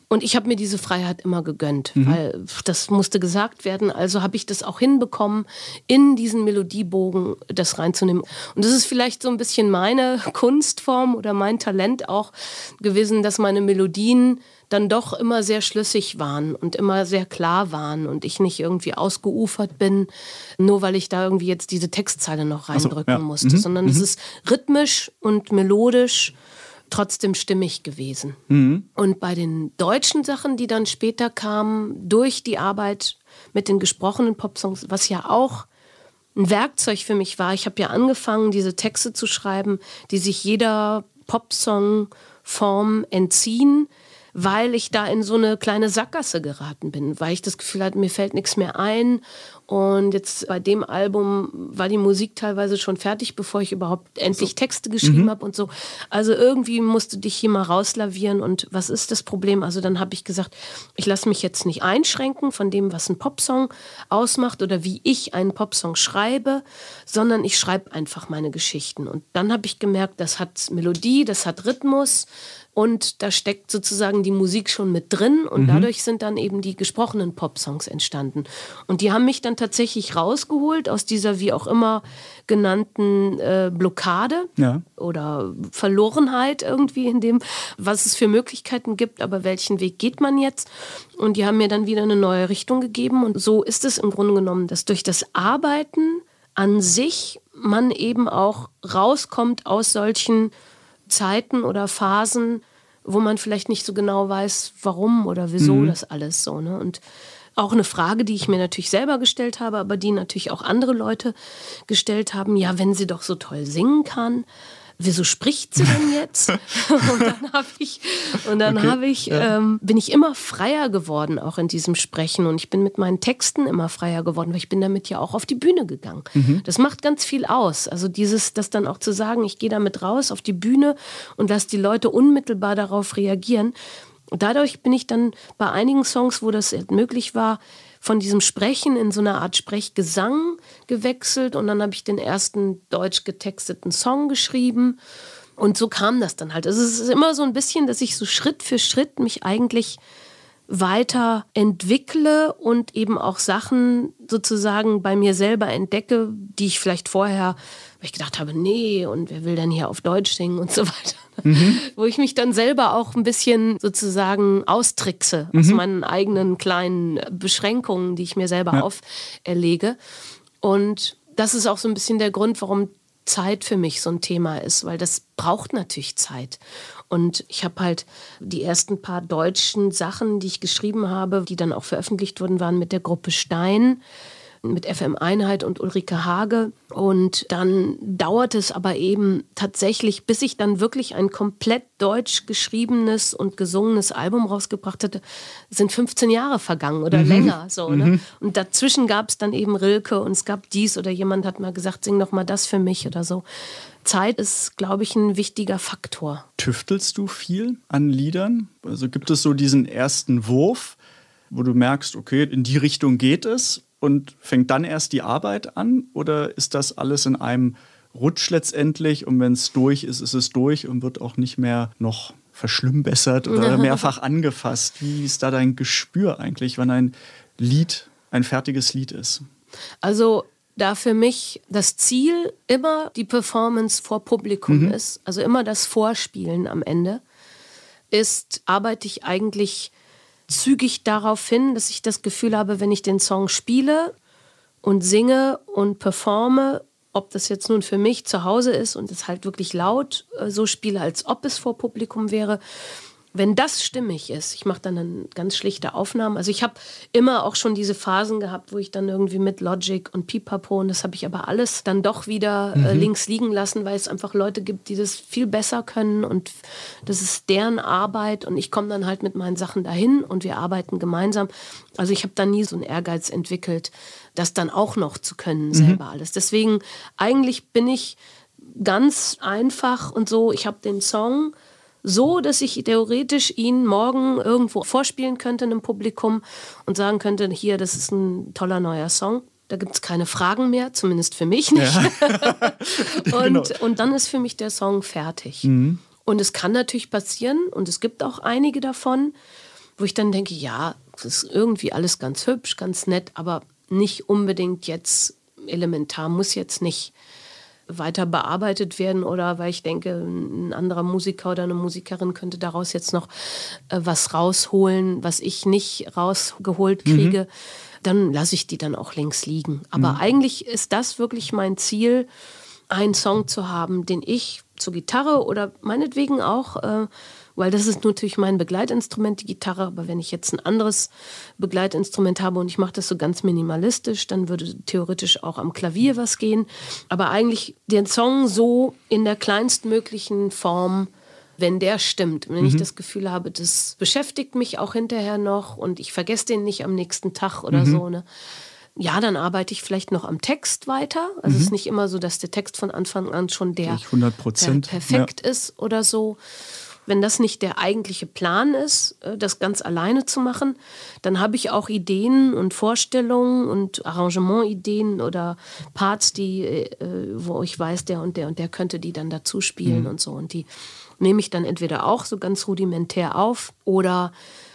Und ich habe mir diese Freiheit immer gegönnt, mhm. weil das musste gesagt werden. Also habe ich das auch hinbekommen, in diesen Melodiebogen das reinzunehmen. Und das ist vielleicht so ein bisschen meine Kunstform oder mein Talent auch gewesen, dass meine Melodien dann doch immer sehr schlüssig waren und immer sehr klar waren und ich nicht irgendwie ausgeufert bin, nur weil ich da irgendwie jetzt diese Textzeile noch reindrücken so, ja. musste, mhm. sondern mhm. es ist rhythmisch und melodisch trotzdem stimmig gewesen. Mhm. Und bei den deutschen Sachen, die dann später kamen, durch die Arbeit mit den gesprochenen Popsongs, was ja auch ein Werkzeug für mich war. Ich habe ja angefangen, diese Texte zu schreiben, die sich jeder Popsong-Form entziehen, weil ich da in so eine kleine Sackgasse geraten bin, weil ich das Gefühl hatte, mir fällt nichts mehr ein und jetzt bei dem Album war die Musik teilweise schon fertig, bevor ich überhaupt endlich so. Texte geschrieben mhm. habe und so. Also irgendwie musste dich hier mal rauslavieren. Und was ist das Problem? Also dann habe ich gesagt, ich lasse mich jetzt nicht einschränken von dem, was ein Popsong ausmacht oder wie ich einen Popsong schreibe, sondern ich schreibe einfach meine Geschichten. Und dann habe ich gemerkt, das hat Melodie, das hat Rhythmus, und da steckt sozusagen die Musik schon mit drin und mhm. dadurch sind dann eben die gesprochenen Popsongs entstanden. Und die haben mich dann tatsächlich rausgeholt aus dieser wie auch immer genannten äh, Blockade ja. oder Verlorenheit irgendwie in dem, was es für Möglichkeiten gibt, aber welchen Weg geht man jetzt? Und die haben mir dann wieder eine neue Richtung gegeben und so ist es im Grunde genommen, dass durch das Arbeiten an sich man eben auch rauskommt aus solchen Zeiten oder Phasen, wo man vielleicht nicht so genau weiß, warum oder wieso mhm. das alles so. Ne? Und auch eine Frage, die ich mir natürlich selber gestellt habe, aber die natürlich auch andere Leute gestellt haben, ja, wenn sie doch so toll singen kann, wieso spricht sie denn jetzt? und dann habe ich, und dann okay, habe ich, ja. ähm, bin ich immer freier geworden, auch in diesem Sprechen. Und ich bin mit meinen Texten immer freier geworden, weil ich bin damit ja auch auf die Bühne gegangen. Mhm. Das macht ganz viel aus. Also dieses, das dann auch zu sagen, ich gehe damit raus auf die Bühne und lasse die Leute unmittelbar darauf reagieren. Und dadurch bin ich dann bei einigen Songs, wo das möglich war, von diesem Sprechen in so eine Art Sprechgesang gewechselt und dann habe ich den ersten deutsch getexteten Song geschrieben. Und so kam das dann halt. Also es ist immer so ein bisschen, dass ich so Schritt für Schritt mich eigentlich weiter entwickle und eben auch Sachen sozusagen bei mir selber entdecke, die ich vielleicht vorher, weil ich gedacht habe, nee, und wer will denn hier auf Deutsch singen und so weiter. Mhm. Wo ich mich dann selber auch ein bisschen sozusagen austrickse mhm. aus meinen eigenen kleinen Beschränkungen, die ich mir selber ja. auferlege. Und das ist auch so ein bisschen der Grund, warum Zeit für mich so ein Thema ist, weil das braucht natürlich Zeit. Und ich habe halt die ersten paar deutschen Sachen, die ich geschrieben habe, die dann auch veröffentlicht wurden, waren mit der Gruppe Stein mit FM Einheit und Ulrike Hage. Und dann dauerte es aber eben tatsächlich, bis ich dann wirklich ein komplett deutsch geschriebenes und gesungenes Album rausgebracht hatte, sind 15 Jahre vergangen oder mhm. länger. So, ne? Mhm. Und dazwischen gab es dann eben Rilke und es gab dies oder jemand hat mal gesagt, sing doch mal das für mich oder so. Zeit ist, glaube ich, ein wichtiger Faktor. Tüftelst du viel an Liedern? Also gibt es so diesen ersten Wurf, wo du merkst, okay, in die Richtung geht es und fängt dann erst die Arbeit an? Oder ist das alles in einem Rutsch letztendlich und wenn es durch ist, ist es durch und wird auch nicht mehr noch verschlimmbessert oder mehrfach angefasst? Wie ist da dein Gespür eigentlich, wenn ein Lied ein fertiges Lied ist? Also da für mich das Ziel immer die Performance vor Publikum mhm. ist, also immer das Vorspielen am Ende, ist, arbeite ich eigentlich zügig darauf hin, dass ich das Gefühl habe, wenn ich den Song spiele und singe und performe, ob das jetzt nun für mich zu Hause ist und es halt wirklich laut äh, so spiele, als ob es vor Publikum wäre, wenn das stimmig ist, ich mache dann eine ganz schlichte Aufnahmen. Also ich habe immer auch schon diese Phasen gehabt, wo ich dann irgendwie mit Logic und Pipapo und das habe ich aber alles dann doch wieder äh, mhm. äh, links liegen lassen, weil es einfach Leute gibt, die das viel besser können und das ist deren Arbeit und ich komme dann halt mit meinen Sachen dahin und wir arbeiten gemeinsam. Also ich habe da nie so einen Ehrgeiz entwickelt, das dann auch noch zu können, mhm. selber alles. Deswegen eigentlich bin ich ganz einfach und so, ich habe den Song so, dass ich theoretisch ihn morgen irgendwo vorspielen könnte in einem Publikum und sagen könnte, hier, das ist ein toller neuer Song. Da gibt es keine Fragen mehr, zumindest für mich nicht. Ja. und, genau. und dann ist für mich der Song fertig. Mhm. Und es kann natürlich passieren, und es gibt auch einige davon, wo ich dann denke, ja, das ist irgendwie alles ganz hübsch, ganz nett, aber nicht unbedingt jetzt elementar, muss jetzt nicht weiter bearbeitet werden oder weil ich denke, ein anderer Musiker oder eine Musikerin könnte daraus jetzt noch äh, was rausholen, was ich nicht rausgeholt mhm. kriege, mhm. dann lasse ich die dann auch links liegen. Aber mhm. eigentlich ist das wirklich mein Ziel, einen Song zu haben, den ich zur Gitarre oder meinetwegen auch äh, weil das ist natürlich mein Begleitinstrument, die Gitarre. Aber wenn ich jetzt ein anderes Begleitinstrument habe und ich mache das so ganz minimalistisch, dann würde theoretisch auch am Klavier was gehen. Aber eigentlich den Song so in der kleinstmöglichen Form wenn der stimmt, wenn mhm. ich das Gefühl habe, das beschäftigt mich auch hinterher noch und ich vergesse den nicht am nächsten Tag oder mhm. so, ne? Ja, dann arbeite ich vielleicht noch am Text weiter. Also mhm. es ist nicht immer so, dass der Text von Anfang an schon der, der perfekt ja. ist oder so. Wenn das nicht der eigentliche Plan ist, äh, das ganz alleine zu machen, dann habe ich auch Ideen und Vorstellungen und Arrangementideen oder Parts, die, äh, wo ich weiß, der und der und der könnte die dann dazu spielen mhm. und so. Und die nehme ich dann entweder auch so ganz rudimentär auf oder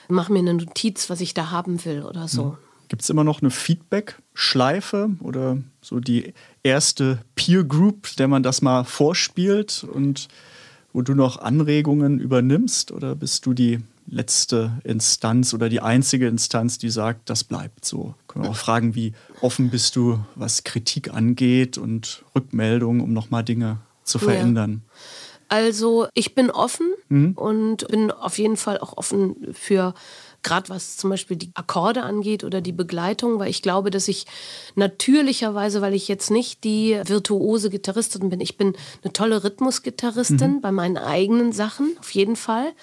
mache mir eine Notiz, was ich da haben will oder so. Mhm. Gibt es immer noch eine Feedback-Schleife oder so die erste Peer Group, der man das mal vorspielt und wo du noch Anregungen übernimmst oder bist du die letzte Instanz oder die einzige Instanz, die sagt, das bleibt so? Können wir auch fragen, wie offen bist du, was Kritik angeht und Rückmeldungen, um nochmal Dinge zu verändern? Ja. Also ich bin offen mhm. und bin auf jeden Fall auch offen für gerade was zum Beispiel die Akkorde angeht oder die Begleitung, weil ich glaube, dass ich natürlicherweise, weil ich jetzt nicht die virtuose Gitarristin bin, ich bin eine tolle Rhythmusgitarristin mhm. bei meinen eigenen Sachen, auf jeden Fall.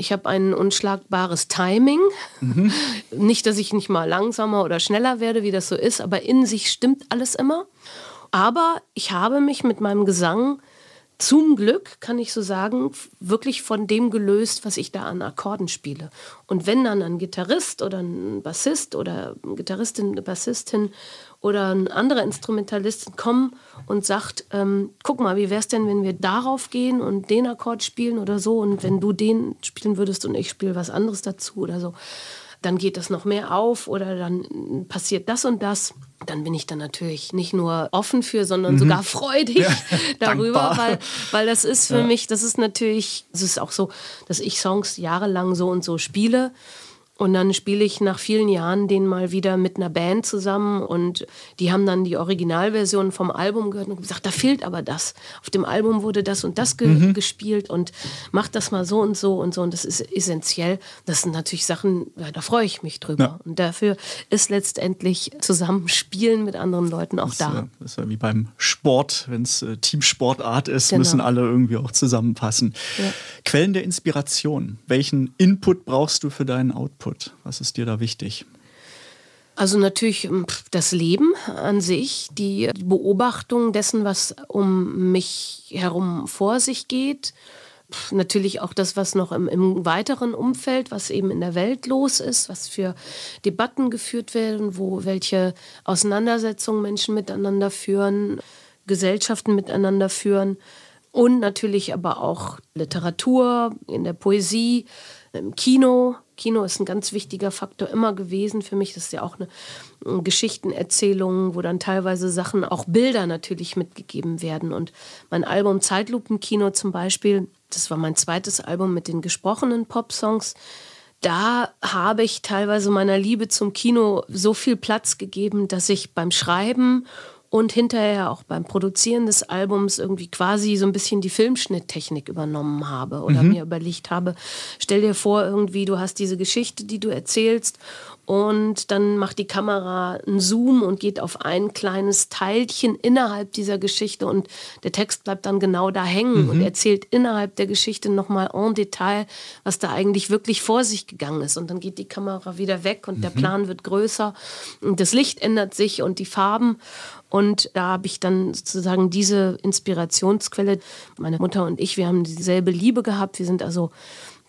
Ich habe ein unschlagbares Timing. Mhm. Nicht, dass ich nicht mal langsamer oder schneller werde, wie das so ist, aber in sich stimmt alles immer. Aber ich habe mich mit meinem Gesang zum Glück, kann ich so sagen, wirklich von dem gelöst, was ich da an Akkorden spiele. Und wenn dann ein Gitarrist oder ein Bassist oder eine Gitarristin, eine Bassistin oder ein anderer Instrumentalist kommen und sagt, ähm, guck mal, wie wäre es denn, wenn wir darauf gehen und den Akkord spielen oder so und wenn du den spielen würdest und ich spiele was anderes dazu oder so, dann geht das noch mehr auf oder dann passiert das und das dann bin ich dann natürlich nicht nur offen für, sondern mhm. sogar freudig ja, darüber, weil, weil das ist für ja. mich, das ist natürlich, es ist auch so, dass ich Songs jahrelang so und so spiele und dann spiele ich nach vielen Jahren den mal wieder mit einer Band zusammen und die haben dann die Originalversion vom Album gehört und gesagt, da fehlt aber das. Auf dem Album wurde das und das ge mhm. gespielt und macht das mal so und so und so und das ist essentiell. Das sind natürlich Sachen, ja, da freue ich mich drüber. Ja. Und dafür ist letztendlich Zusammenspielen mit anderen Leuten auch das, da. Das ist ja wie beim Sport, wenn es äh, Teamsportart ist, genau. müssen alle irgendwie auch zusammenpassen. Ja. Quellen der Inspiration. Welchen Input brauchst du für deinen Output? Output? Was ist dir da wichtig? Also natürlich ähm, das Leben an sich, die Beobachtung dessen, was um mich herum vor sich geht. Natürlich auch das, was noch im, im, weiteren Umfeld, was eben in der Welt los ist, was für Debatten geführt werden, wo welche Auseinandersetzungen Menschen miteinander führen, Gesellschaften miteinander führen. Und natürlich aber auch Literatur, in der Poesie, im Kino, Kino ist ein ganz wichtiger Faktor immer gewesen für mich. Das ist ja auch eine, eine Geschichtenerzählung, wo dann teilweise Sachen, auch Bilder natürlich mitgegeben werden. Und mein Album Zeitlupenkino zum Beispiel, das war mein zweites Album mit den gesprochenen Popsongs. Da habe ich teilweise meiner Liebe zum Kino so viel Platz gegeben, dass ich beim Schreiben und hinterher auch beim Produzieren des Albums irgendwie quasi so ein bisschen die Filmschnitttechnik übernommen habe oder mhm. mir überlegt habe, stell dir vor, irgendwie du hast diese Geschichte, die du erzählst und dann macht die Kamera einen Zoom und geht auf ein kleines Teilchen innerhalb dieser Geschichte und der Text bleibt dann genau da hängen mhm. und erzählt innerhalb der Geschichte nochmal en Detail, was da eigentlich wirklich vor sich gegangen ist. Und dann geht die Kamera wieder weg und mhm. der Plan wird größer und das Licht ändert sich und die Farben. Und da habe ich dann sozusagen diese Inspirationsquelle. Meine Mutter und ich, wir haben dieselbe Liebe gehabt. Wir sind also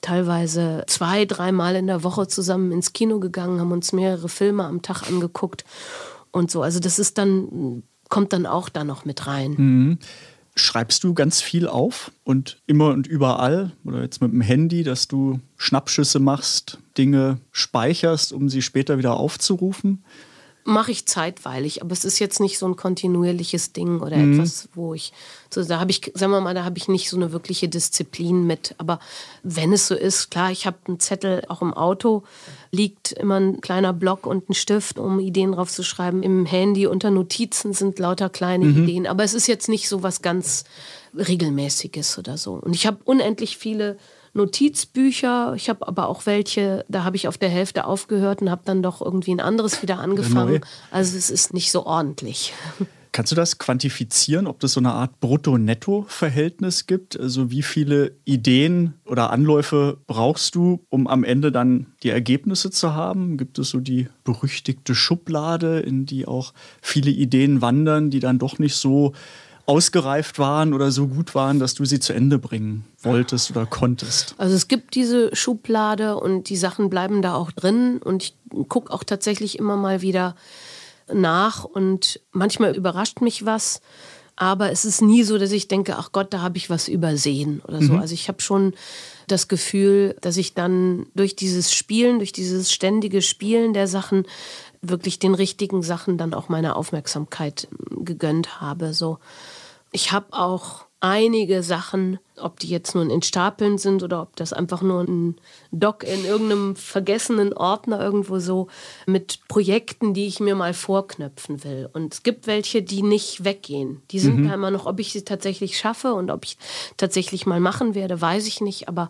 teilweise zwei, dreimal in der Woche zusammen ins Kino gegangen, haben uns mehrere Filme am Tag angeguckt. und so. Also das ist dann, kommt dann auch da noch mit rein. Mhm. Schreibst du ganz viel auf und immer und überall oder jetzt mit dem Handy, dass du Schnappschüsse machst, Dinge speicherst, um sie später wieder aufzurufen? Mache ich zeitweilig, aber es ist jetzt nicht so ein kontinuierliches Ding oder mhm. etwas, wo ich so da habe ich, sagen wir mal, da habe ich nicht so eine wirkliche Disziplin mit. Aber wenn es so ist, klar, ich habe einen Zettel auch im Auto, liegt immer ein kleiner Block und ein Stift, um Ideen drauf zu schreiben. Im Handy unter Notizen sind lauter kleine mhm. Ideen, aber es ist jetzt nicht so was ganz regelmäßiges oder so. Und ich habe unendlich viele Notizbücher. Ich habe aber auch welche, da habe ich auf der Hälfte aufgehört und habe dann doch irgendwie ein anderes wieder angefangen. Also es ist nicht so ordentlich. Kannst du das quantifizieren, ob das so eine Art Brutto-Netto-Verhältnis gibt? Also wie viele Ideen oder Anläufe brauchst du, um am Ende dann die Ergebnisse zu haben? Gibt es so die berüchtigte Schublade, in die auch viele Ideen wandern, die dann doch nicht so ausgereift waren oder so gut waren, dass du sie zu Ende bringen wolltest oder konntest? Also es gibt diese Schublade und die Sachen bleiben da auch drin und ich gucke auch tatsächlich immer mal wieder nach und manchmal überrascht mich was. Aber es ist nie so, dass ich denke, ach Gott, da habe ich was übersehen oder so. Mhm. Also ich habe schon das Gefühl, dass ich dann durch dieses Spielen, durch dieses ständige Spielen der Sachen wirklich den richtigen Sachen dann auch meine Aufmerksamkeit gegönnt habe. So. Ich habe auch einige Sachen, ob die jetzt nun in Stapeln sind oder ob das einfach nur ein Doc in irgendeinem vergessenen Ordner irgendwo so mit Projekten, die ich mir mal vorknöpfen will. Und es gibt welche, die nicht weggehen. Die sind mhm. da immer noch, ob ich sie tatsächlich schaffe und ob ich tatsächlich mal machen werde, weiß ich nicht. Aber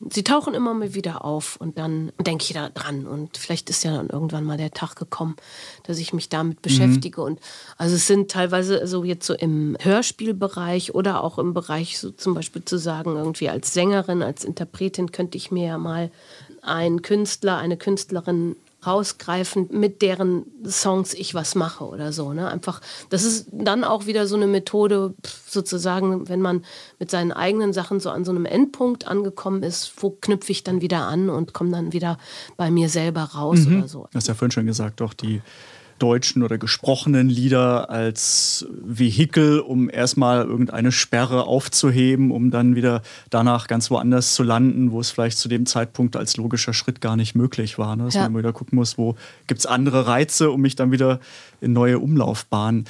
sie tauchen immer mal wieder auf und dann denke ich da dran und vielleicht ist ja dann irgendwann mal der Tag gekommen, dass ich mich damit beschäftige mhm. und also es sind teilweise so jetzt so im Hörspielbereich oder auch im Bereich so zum Beispiel zu sagen irgendwie als Sängerin, als Interpretin könnte ich mir ja mal einen Künstler, eine Künstlerin rausgreifen, mit deren Songs ich was mache oder so. Ne? Einfach, das ist dann auch wieder so eine Methode, sozusagen, wenn man mit seinen eigenen Sachen so an so einem Endpunkt angekommen ist, wo knüpfe ich dann wieder an und komme dann wieder bei mir selber raus mhm. oder so. Du hast ja vorhin schon gesagt, doch die deutschen oder gesprochenen Lieder als Vehikel, um erstmal irgendeine Sperre aufzuheben, um dann wieder danach ganz woanders zu landen, wo es vielleicht zu dem Zeitpunkt als logischer Schritt gar nicht möglich war. Ne? Dass ja. man wieder gucken muss, wo gibt es andere Reize, um mich dann wieder in neue Umlaufbahnen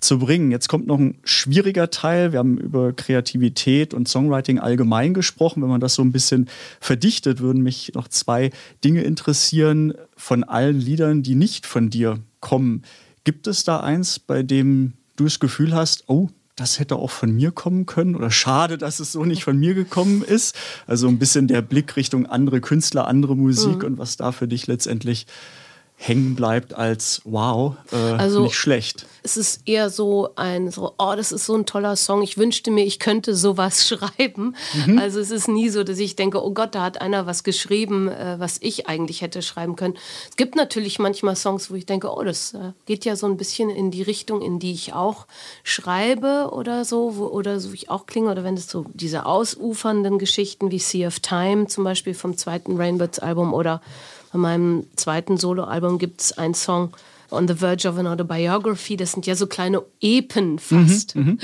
zu bringen. Jetzt kommt noch ein schwieriger Teil. Wir haben über Kreativität und Songwriting allgemein gesprochen. Wenn man das so ein bisschen verdichtet, würden mich noch zwei Dinge interessieren von allen Liedern, die nicht von dir kommen. Gibt es da eins, bei dem du das Gefühl hast, oh, das hätte auch von mir kommen können oder schade, dass es so nicht von mir gekommen ist? Also ein bisschen der Blick Richtung andere Künstler, andere Musik mhm. und was da für dich letztendlich hängen bleibt als wow, äh, also, nicht schlecht. Es ist eher so ein so, oh, das ist so ein toller Song. Ich wünschte mir, ich könnte sowas schreiben. Mhm. Also es ist nie so, dass ich denke, oh Gott, da hat einer was geschrieben, äh, was ich eigentlich hätte schreiben können. Es gibt natürlich manchmal Songs, wo ich denke, oh, das äh, geht ja so ein bisschen in die Richtung, in die ich auch schreibe oder so, wo, oder so wie ich auch klinge. Oder wenn es so diese ausufernden Geschichten wie Sea of Time zum Beispiel vom zweiten Rainbirds Album oder bei meinem zweiten Soloalbum gibt es einen Song, On the Verge of an Autobiography. Das sind ja so kleine Epen fast. Mhm, mhm,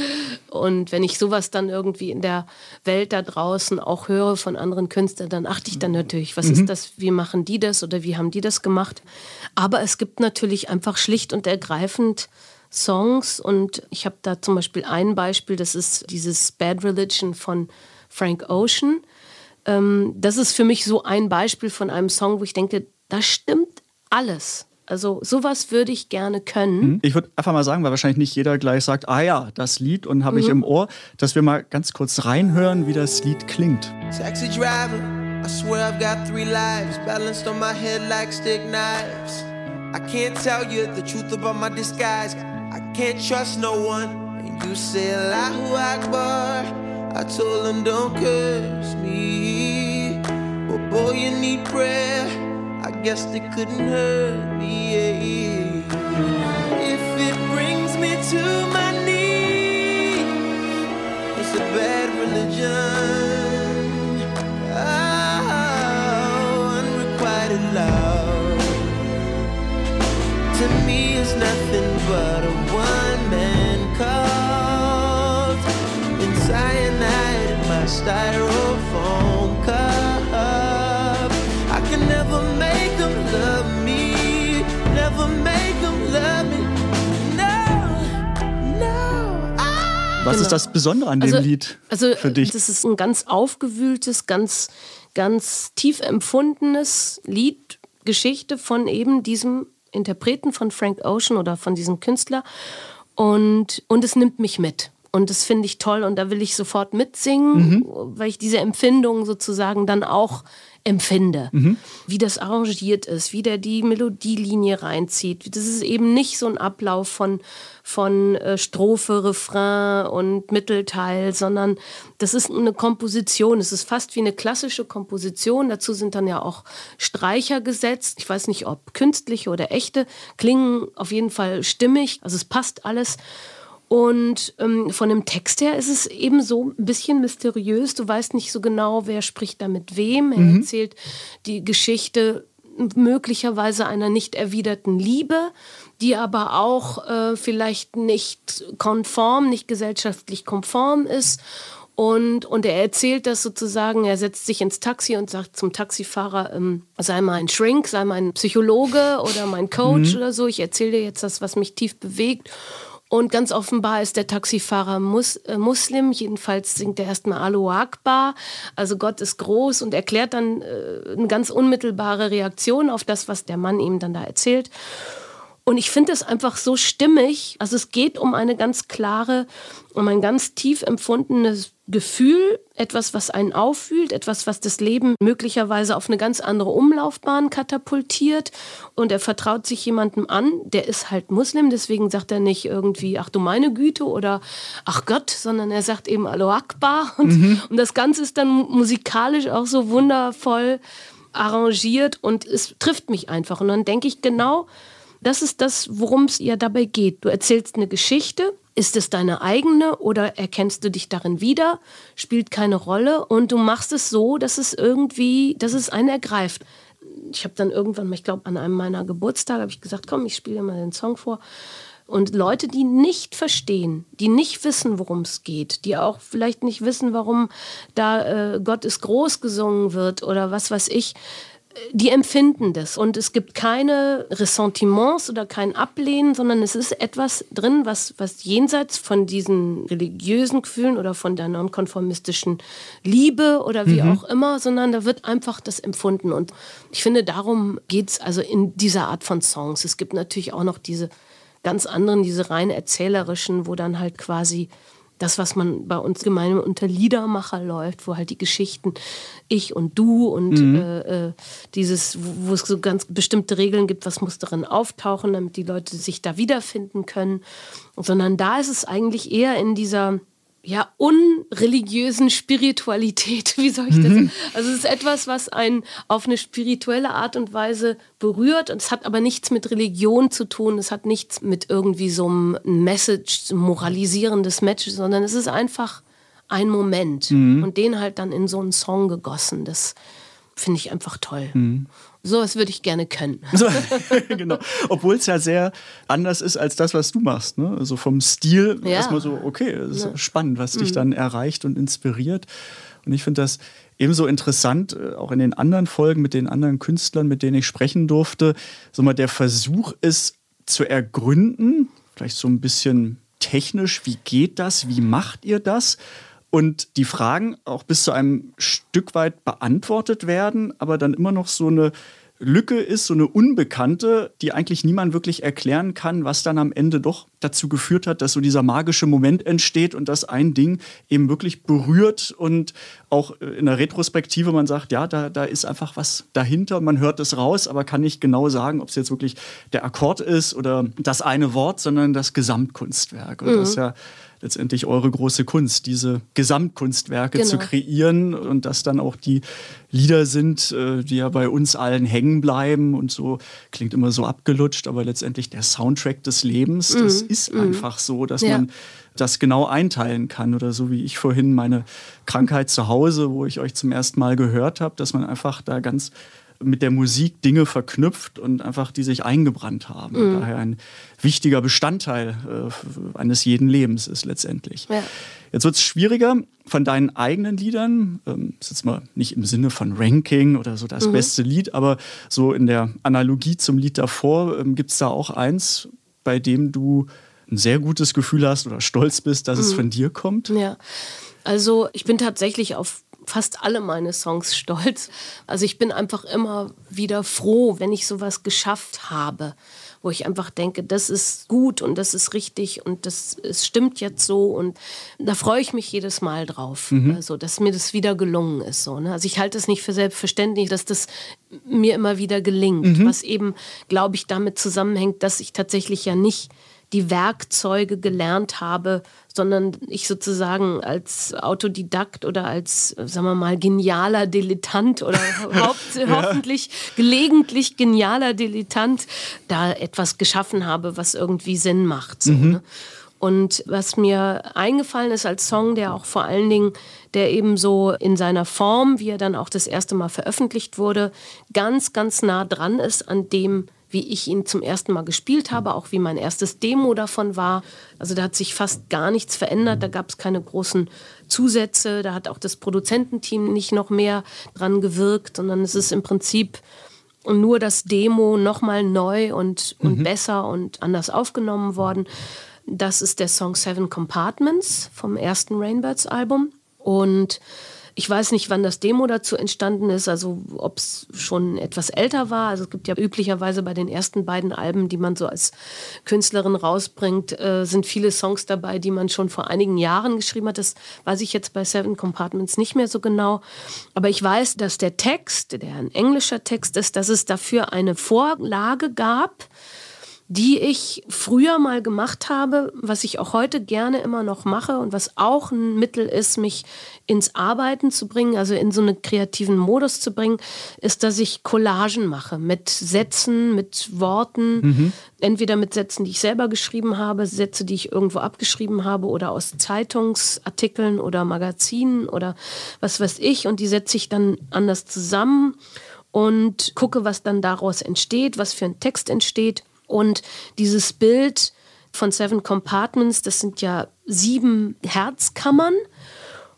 und wenn ich sowas dann irgendwie in der Welt da draußen auch höre von anderen Künstlern, dann achte ich dann natürlich, was mhm. ist das, wie machen die das oder wie haben die das gemacht. Aber es gibt natürlich einfach schlicht und ergreifend Songs und ich habe da zum Beispiel ein Beispiel, das ist dieses Bad Religion von Frank Ocean ähm, das ist für mich so ein Beispiel von einem Song, wo ich denke, da stimmt alles. Also sowas würde ich gerne können. Mhm. Ich würde einfach mal sagen, weil wahrscheinlich nicht jeder gleich sagt, ah ja, das Lied und habe mhm. ich im Ohr, dass wir mal ganz kurz reinhören, wie das Lied klingt. Taxi driver, I swear I've got three lives balanced on my head like stick knives. I can't tell you the truth about my disguise. I can't trust no one. And you say Allahu Akbar. I told him don't curse me. But boy, you need prayer. I guess they couldn't hurt me. If it brings me to my knees, it's a bad religion. Oh, unrequited love. To me, is nothing but a one styrofoam cup. I can never make them love me, never make them love me. No, no. Ah. Was ist Genau. das Besondere an dem Also- Lied Also für dich? das ist ein ganz aufgewühltes, ganz, ganz tief empfundenes Lied, Geschichte von eben diesem Interpreten von Frank Ocean oder von diesem Künstler. Und, und es nimmt mich mit. Und das finde ich toll und da will ich sofort mitsingen, weil ich diese Empfindung sozusagen dann auch empfinde. Wie das arrangiert ist, wie der die Melodielinie reinzieht. Das ist eben nicht so ein Ablauf von, von äh, Strophe, Refrain und Mittelteil, sondern das ist eine Komposition. Es ist fast wie eine klassische Komposition. Dazu sind dann ja auch Streicher gesetzt. Ich weiß nicht, ob künstliche oder echte, klingen auf jeden Fall stimmig. Also es passt alles. Und ähm, von dem Text her ist es eben so ein bisschen mysteriös. Du weißt nicht so genau, wer spricht da mit wem. Er erzählt die Geschichte möglicherweise einer nicht erwiderten Liebe, die aber auch äh, vielleicht nicht konform, nicht gesellschaftlich konform ist. Und, und er erzählt das sozusagen, er setzt sich ins Taxi und sagt zum Taxifahrer, ähm, sei mal ein Shrink, sei mal ein Psychologe oder mein Coach oder so. Ich erzähle dir jetzt das, was mich tief bewegt. Und ganz offenbar ist der Taxifahrer Mus äh, Muslim. Jedenfalls singt er erstmal Alu Akbar. Also Gott ist groß und erklärt dann äh, eine ganz unmittelbare Reaktion auf das, was der Mann ihm dann da erzählt. Und ich finde es einfach so stimmig. Also es geht um eine ganz klare, um ein ganz tief empfundenes Gefühl, etwas, was einen auffühlt, etwas, was das Leben möglicherweise auf eine ganz andere Umlaufbahn katapultiert. Und er vertraut sich jemandem an, der ist halt Muslim, deswegen sagt er nicht irgendwie, ach du meine Güte oder ach Gott, sondern er sagt eben Allahu Akbar. Und, und das Ganze ist dann musikalisch auch so wundervoll arrangiert und es trifft mich einfach. Und dann denke ich genau, das ist das, worum es ja dabei geht. Du erzählst eine Geschichte. Ist es deine eigene oder erkennst du dich darin wieder? Spielt keine Rolle. Und du machst es so, dass es irgendwie, dass es einen ergreift. Ich habe dann irgendwann ich glaube, an einem meiner Geburtstage, habe ich gesagt, komm, ich spiele mal den Song vor. Und Leute, die nicht verstehen, die nicht wissen, worum es geht, die auch vielleicht nicht wissen, warum da äh, Gott ist groß gesungen wird oder was weiß ich, die empfinden das. Und es gibt keine Ressentiments oder kein Ablehnen, sondern es ist etwas drin, was, was jenseits von diesen religiösen Gefühlen oder von der nonkonformistischen Liebe oder wie auch immer, sondern da wird einfach das empfunden. Und ich finde, darum geht es also in dieser Art von Songs. Es gibt natürlich auch noch diese ganz anderen, diese rein erzählerischen, wo dann halt quasi das, was man bei uns gemeinsam unter Liedermacher läuft, wo halt die Geschichten ich und du und äh, äh, dieses, wo, wo es so ganz bestimmte Regeln gibt, was muss darin auftauchen, damit die Leute sich da wiederfinden können. Sondern da ist es eigentlich eher in dieser ja, unreligiösen Spiritualität, wie soll ich das sagen? Also es ist etwas, was einen auf eine spirituelle Art und Weise berührt und es hat aber nichts mit Religion zu tun, es hat nichts mit irgendwie so einem Message, moralisierendes Match, sondern es ist einfach ein Moment. Und den halt dann in so einen Song gegossen, das finde ich einfach toll. So was würde ich gerne können. So, genau. Obwohl es ja sehr anders ist als das, was du machst. Ne? Also vom Stil Ja. erstmal so, okay, ist spannend, was dich dann erreicht und inspiriert. Und ich finde das ebenso interessant, äh, auch in den anderen Folgen mit den anderen Künstlern, mit denen ich sprechen durfte, so mal der Versuch ist zu ergründen, vielleicht so ein bisschen technisch, wie geht das, wie macht ihr das? Und die Fragen auch bis zu einem Stück weit beantwortet werden, aber dann immer noch so eine Lücke ist, so eine Unbekannte, die eigentlich niemand wirklich erklären kann, was dann am Ende doch dazu geführt hat, dass so dieser magische Moment entsteht und dass ein Ding eben wirklich berührt und auch äh, in der Retrospektive man sagt, ja, da, da ist einfach was dahinter, man hört es raus, aber kann nicht genau sagen, ob es jetzt wirklich der Akkord ist oder das eine Wort, sondern das Gesamtkunstwerk. Und das ist ja letztendlich eure große Kunst, diese Gesamtkunstwerke Genau. zu kreieren und das dann auch die Lieder sind, äh, die ja bei uns allen hängen bleiben und so klingt immer so abgelutscht, aber letztendlich der Soundtrack des Lebens, das ist einfach so, dass Mhm. Ja. man das genau einteilen kann oder so wie ich vorhin meine Krankheit zu Hause, wo ich euch zum ersten Mal gehört habe, dass man einfach da ganz mit der Musik Dinge verknüpft und einfach die sich eingebrannt haben. Mhm. Daher ein wichtiger Bestandteil äh, eines jeden Lebens ist letztendlich. Ja. Jetzt wird es schwieriger von deinen eigenen Liedern, ähm, ist jetzt mal nicht im Sinne von Ranking oder so das mhm. beste Lied, aber so in der Analogie zum Lied davor ähm, gibt es da auch eins, bei dem du ein sehr gutes Gefühl hast oder stolz bist, dass mhm. es von dir kommt? Ja, also ich bin tatsächlich auf fast alle meine Songs stolz. Also ich bin einfach immer wieder froh, wenn ich sowas geschafft habe, wo ich einfach denke, das ist gut und das ist richtig und das es stimmt jetzt so und da freue ich mich jedes Mal drauf, mhm. also dass mir das wieder gelungen ist. So, ne? Also ich halte es nicht für selbstverständlich, dass das mir immer wieder gelingt, mhm. was eben, glaube ich, damit zusammenhängt, dass ich tatsächlich ja nicht die Werkzeuge gelernt habe, sondern ich sozusagen als Autodidakt oder als, sagen wir mal, genialer Dilettant oder haupt, ja. hoffentlich gelegentlich genialer Dilettant da etwas geschaffen habe, was irgendwie Sinn macht. So, mhm. ne? Und was mir eingefallen ist als Song, der auch vor allen Dingen, der eben so in seiner Form, wie er dann auch das erste Mal veröffentlicht wurde, ganz, ganz nah dran ist an dem, wie ich ihn zum ersten Mal gespielt habe, auch wie mein erstes Demo davon war. Also da hat sich fast gar nichts verändert, da gab es keine großen Zusätze, da hat auch das Produzententeam nicht noch mehr dran gewirkt, sondern es ist im Prinzip nur das Demo nochmal neu und, und mhm. besser und anders aufgenommen worden. Das ist der Song Seven Compartments vom ersten Rainbirds Album. Und ich weiß nicht, wann das Demo dazu entstanden ist, also ob es schon etwas älter war. Also es gibt ja üblicherweise bei den ersten beiden Alben, die man so als Künstlerin rausbringt, äh, sind viele Songs dabei, die man schon vor einigen Jahren geschrieben hat. Das weiß ich jetzt bei Seven Compartments nicht mehr so genau. Aber ich weiß, dass der Text, der ein englischer Text ist, dass es dafür eine Vorlage gab die ich früher mal gemacht habe, was ich auch heute gerne immer noch mache und was auch ein Mittel ist, mich ins Arbeiten zu bringen, also in so einen kreativen Modus zu bringen, ist, dass ich Collagen mache mit Sätzen, mit Worten, mhm. entweder mit Sätzen, die ich selber geschrieben habe, Sätze, die ich irgendwo abgeschrieben habe oder aus Zeitungsartikeln oder Magazinen oder was weiß ich und die setze ich dann anders zusammen und gucke, was dann daraus entsteht, was für ein Text entsteht. Und dieses Bild von Seven Compartments, das sind ja sieben Herzkammern.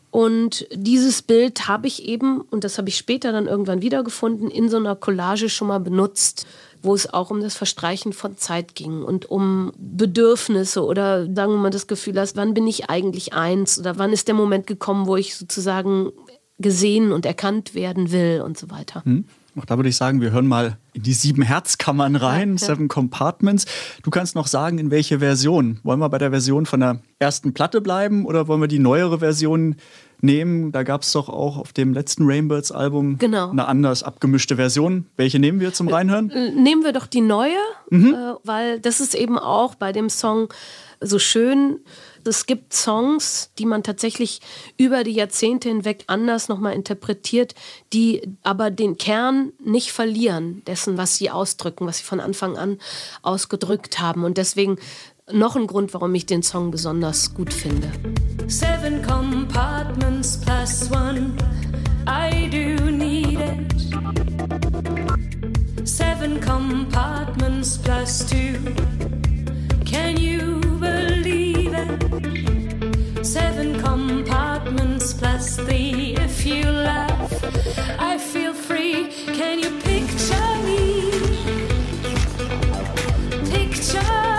Und dieses Bild habe ich eben, und das habe ich später dann irgendwann wiedergefunden, in so einer Collage schon mal benutzt, wo es auch um das Verstreichen von Zeit ging und um Bedürfnisse oder sagen wir mal das Gefühl hast, wann bin ich eigentlich eins oder wann ist der Moment gekommen, wo ich sozusagen gesehen und erkannt werden will und so weiter. Hm. Auch da würde ich sagen, wir hören mal in die sieben Herzkammern rein, ja, Seven Compartments. Du kannst noch sagen, in welche Version. Wollen wir bei der Version von der ersten Platte bleiben oder wollen wir die neuere Version nehmen? Da gab es doch auch auf dem letzten Rainbirds-Album genau. eine anders abgemischte Version. Welche nehmen wir zum Reinhören? Äh, nehmen wir doch die neue, mhm. äh, weil das ist eben auch bei dem Song so schön es gibt Songs, die man tatsächlich über die Jahrzehnte hinweg anders nochmal interpretiert, die aber den Kern nicht verlieren, dessen, was sie ausdrücken, was sie von Anfang an ausgedrückt haben. Und deswegen noch ein Grund, warum ich den Song besonders gut finde. Seven compartments plus one, I do need it. Seven compartments plus two, can you Seven compartments plus three. If you laugh, I feel free. Can you picture me? Picture.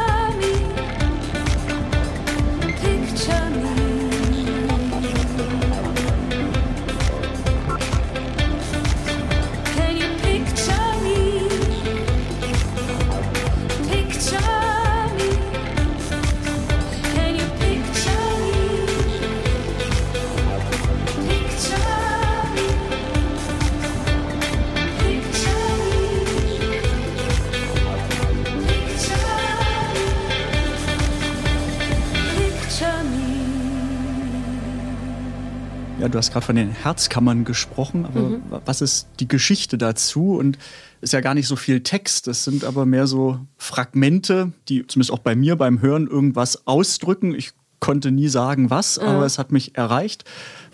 Du hast gerade von den Herzkammern gesprochen, aber mhm. was ist die Geschichte dazu? Und ist ja gar nicht so viel Text, das sind aber mehr so Fragmente, die zumindest auch bei mir beim Hören irgendwas ausdrücken. Ich konnte nie sagen, was, aber es hat mich erreicht.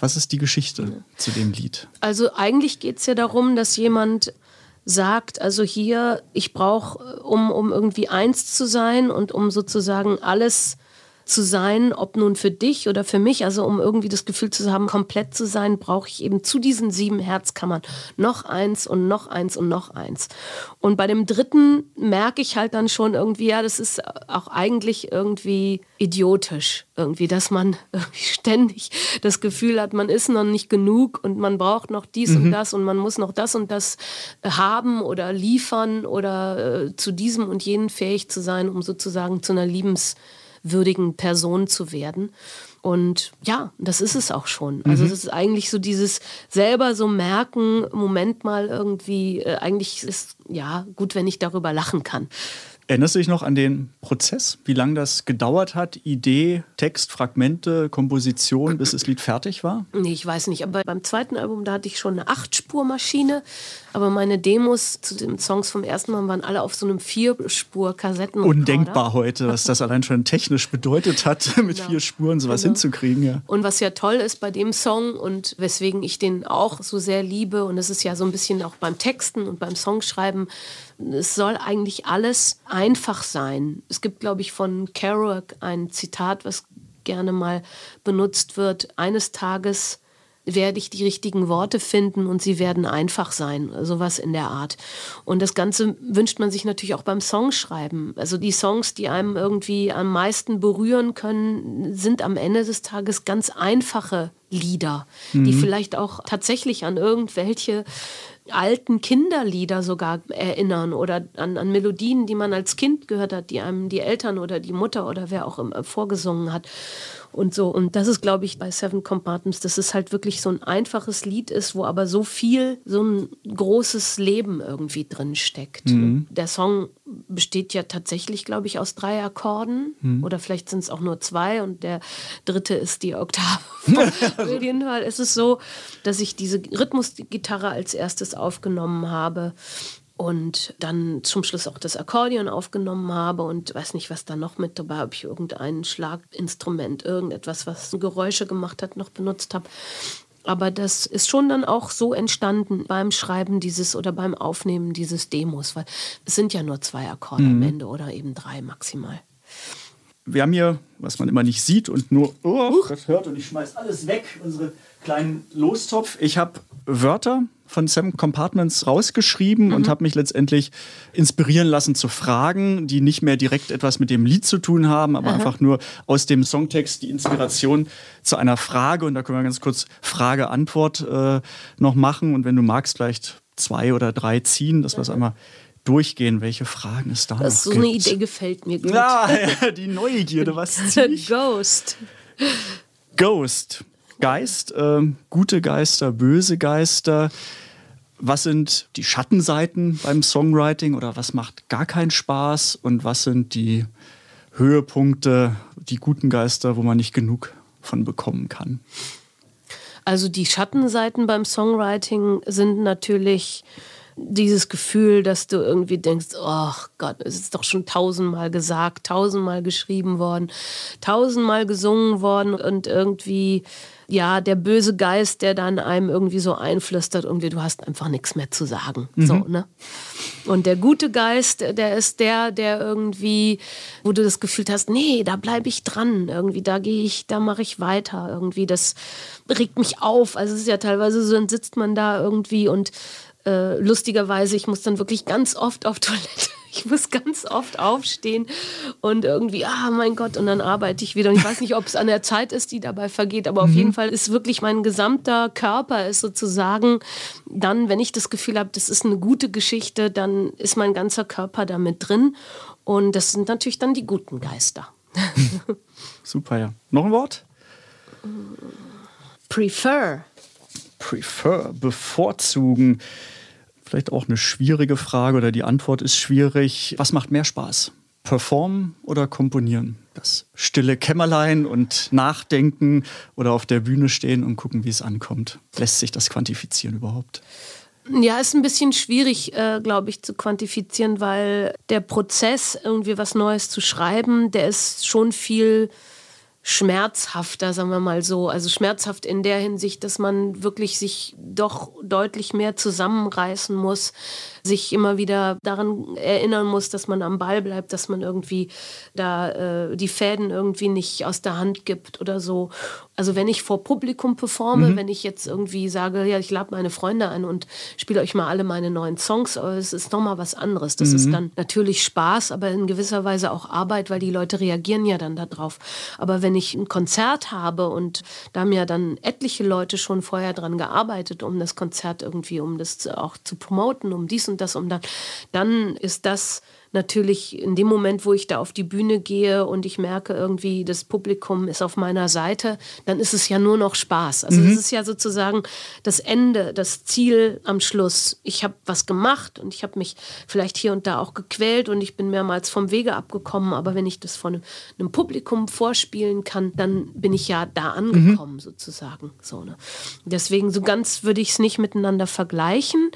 Was ist die Geschichte zu dem Lied? Also eigentlich geht es ja darum, dass jemand sagt, also hier, ich brauche, um, um irgendwie eins zu sein und um sozusagen alles zu sein, ob nun für dich oder für mich, also um irgendwie das Gefühl zu haben, komplett zu sein, brauche ich eben zu diesen sieben Herzkammern noch eins und noch eins und noch eins. Und bei dem dritten merke ich halt dann schon irgendwie, ja, das ist auch eigentlich irgendwie idiotisch, irgendwie, dass man irgendwie ständig das Gefühl hat, man ist noch nicht genug und man braucht noch dies mhm. und das und man muss noch das und das haben oder liefern oder äh, zu diesem und jenen fähig zu sein, um sozusagen zu einer Liebens würdigen Person zu werden. Und ja, das ist es auch schon. Also mhm. es ist eigentlich so dieses selber so merken, Moment mal irgendwie, äh, eigentlich ist ja gut, wenn ich darüber lachen kann. Erinnerst du dich noch an den Prozess, wie lange das gedauert hat? Idee, Text, Fragmente, Komposition, bis das Lied fertig war? Nee, ich weiß nicht. Aber beim zweiten Album, da hatte ich schon eine Acht-Spur-Maschine. Aber meine Demos zu den Songs vom ersten Mal waren alle auf so einem Vierspur-Kassetten. Undenkbar heute, was das allein schon technisch bedeutet hat, mit genau. vier Spuren sowas genau. hinzukriegen. Ja. Und was ja toll ist bei dem Song und weswegen ich den auch so sehr liebe, und es ist ja so ein bisschen auch beim Texten und beim Songschreiben, es soll eigentlich alles einfach sein. Es gibt, glaube ich, von Kerouac ein Zitat, was gerne mal benutzt wird. Eines Tages werde ich die richtigen Worte finden und sie werden einfach sein, sowas in der Art. Und das Ganze wünscht man sich natürlich auch beim Songschreiben. Also die Songs, die einem irgendwie am meisten berühren können, sind am Ende des Tages ganz einfache Lieder, mhm. die vielleicht auch tatsächlich an irgendwelche alten Kinderlieder sogar erinnern oder an, an Melodien, die man als Kind gehört hat, die einem die Eltern oder die Mutter oder wer auch immer vorgesungen hat und so. Und das ist, glaube ich, bei Seven Compartments, dass es halt wirklich so ein einfaches Lied ist, wo aber so viel, so ein großes Leben irgendwie drin steckt. Mhm. Der Song besteht ja tatsächlich, glaube ich, aus drei Akkorden mhm. oder vielleicht sind es auch nur zwei und der dritte ist die Oktave. Auf jeden Fall ist es so, dass ich diese Rhythmusgitarre als erstes aufgenommen habe und dann zum Schluss auch das Akkordeon aufgenommen habe und weiß nicht, was da noch mit dabei, ob ich irgendein Schlaginstrument, irgendetwas, was Geräusche gemacht hat, noch benutzt habe. Aber das ist schon dann auch so entstanden beim Schreiben dieses oder beim Aufnehmen dieses Demos, weil es sind ja nur zwei Akkorde mhm. am Ende oder eben drei maximal. Wir haben hier, was man immer nicht sieht und nur oh, das hört und ich schmeiß alles weg, unsere kleinen Lostopf. Ich habe Wörter von Seven Compartments rausgeschrieben mhm. und habe mich letztendlich inspirieren lassen zu Fragen, die nicht mehr direkt etwas mit dem Lied zu tun haben, aber mhm. einfach nur aus dem Songtext die Inspiration zu einer Frage. Und da können wir ganz kurz Frage-Antwort äh, noch machen. Und wenn du magst, vielleicht zwei oder drei ziehen, dass wir es einmal durchgehen, welche Fragen es da das noch gibt. So eine Idee gefällt mir gut. Ja, die Neugierde, was ziehe Ghost. Ghost. Geist, äh, gute Geister, böse Geister. Was sind die Schattenseiten beim Songwriting oder was macht gar keinen Spaß und was sind die Höhepunkte, die guten Geister, wo man nicht genug von bekommen kann? Also die Schattenseiten beim Songwriting sind natürlich dieses Gefühl, dass du irgendwie denkst, oh Gott, es ist doch schon tausendmal gesagt, tausendmal geschrieben worden, tausendmal gesungen worden und irgendwie ja, der böse Geist, der dann einem irgendwie so einflüstert, irgendwie, du hast einfach nichts mehr zu sagen. Mhm. So, ne? Und der gute Geist, der ist der, der irgendwie, wo du das Gefühl hast, nee, da bleibe ich dran, irgendwie, da gehe ich, da mache ich weiter, irgendwie, das regt mich auf. Also es ist ja teilweise so, dann sitzt man da irgendwie und äh, lustigerweise, ich muss dann wirklich ganz oft auf Toilette. Ich muss ganz oft aufstehen und irgendwie, ah mein Gott, und dann arbeite ich wieder. Und ich weiß nicht, ob es an der Zeit ist, die dabei vergeht, aber mhm. auf jeden Fall ist wirklich mein gesamter Körper ist sozusagen dann, wenn ich das Gefühl habe, das ist eine gute Geschichte, dann ist mein ganzer Körper damit drin. Und das sind natürlich dann die guten Geister. Super, ja. Noch ein Wort? Prefer. Prefer, bevorzugen. Vielleicht auch eine schwierige Frage oder die Antwort ist schwierig. Was macht mehr Spaß? Performen oder komponieren? Das stille Kämmerlein und nachdenken oder auf der Bühne stehen und gucken, wie es ankommt. Lässt sich das quantifizieren überhaupt? Ja, ist ein bisschen schwierig, äh, glaube ich, zu quantifizieren, weil der Prozess, irgendwie was Neues zu schreiben, der ist schon viel schmerzhafter, sagen wir mal so. Also schmerzhaft in der Hinsicht, dass man wirklich sich doch deutlich mehr zusammenreißen muss, sich immer wieder daran erinnern muss, dass man am Ball bleibt, dass man irgendwie da äh, die Fäden irgendwie nicht aus der Hand gibt oder so. Also wenn ich vor Publikum performe, mhm. wenn ich jetzt irgendwie sage, ja, ich lade meine Freunde ein und spiele euch mal alle meine neuen Songs, aber es ist nochmal was anderes. Das mhm. ist dann natürlich Spaß, aber in gewisser Weise auch Arbeit, weil die Leute reagieren ja dann darauf. Aber wenn ich ein Konzert habe und da haben ja dann etliche Leute schon vorher dran gearbeitet, um das Konzert irgendwie, um das auch zu promoten, um dies und das, um dann, dann ist das natürlich in dem Moment, wo ich da auf die Bühne gehe und ich merke irgendwie, das Publikum ist auf meiner Seite, dann ist es ja nur noch Spaß. Also es mhm. ist ja sozusagen das Ende, das Ziel am Schluss. Ich habe was gemacht und ich habe mich vielleicht hier und da auch gequält und ich bin mehrmals vom Wege abgekommen, aber wenn ich das von einem, einem Publikum vorspielen kann, dann bin ich ja da angekommen mhm. sozusagen. So, ne? Deswegen so ganz würde ich es nicht miteinander vergleichen.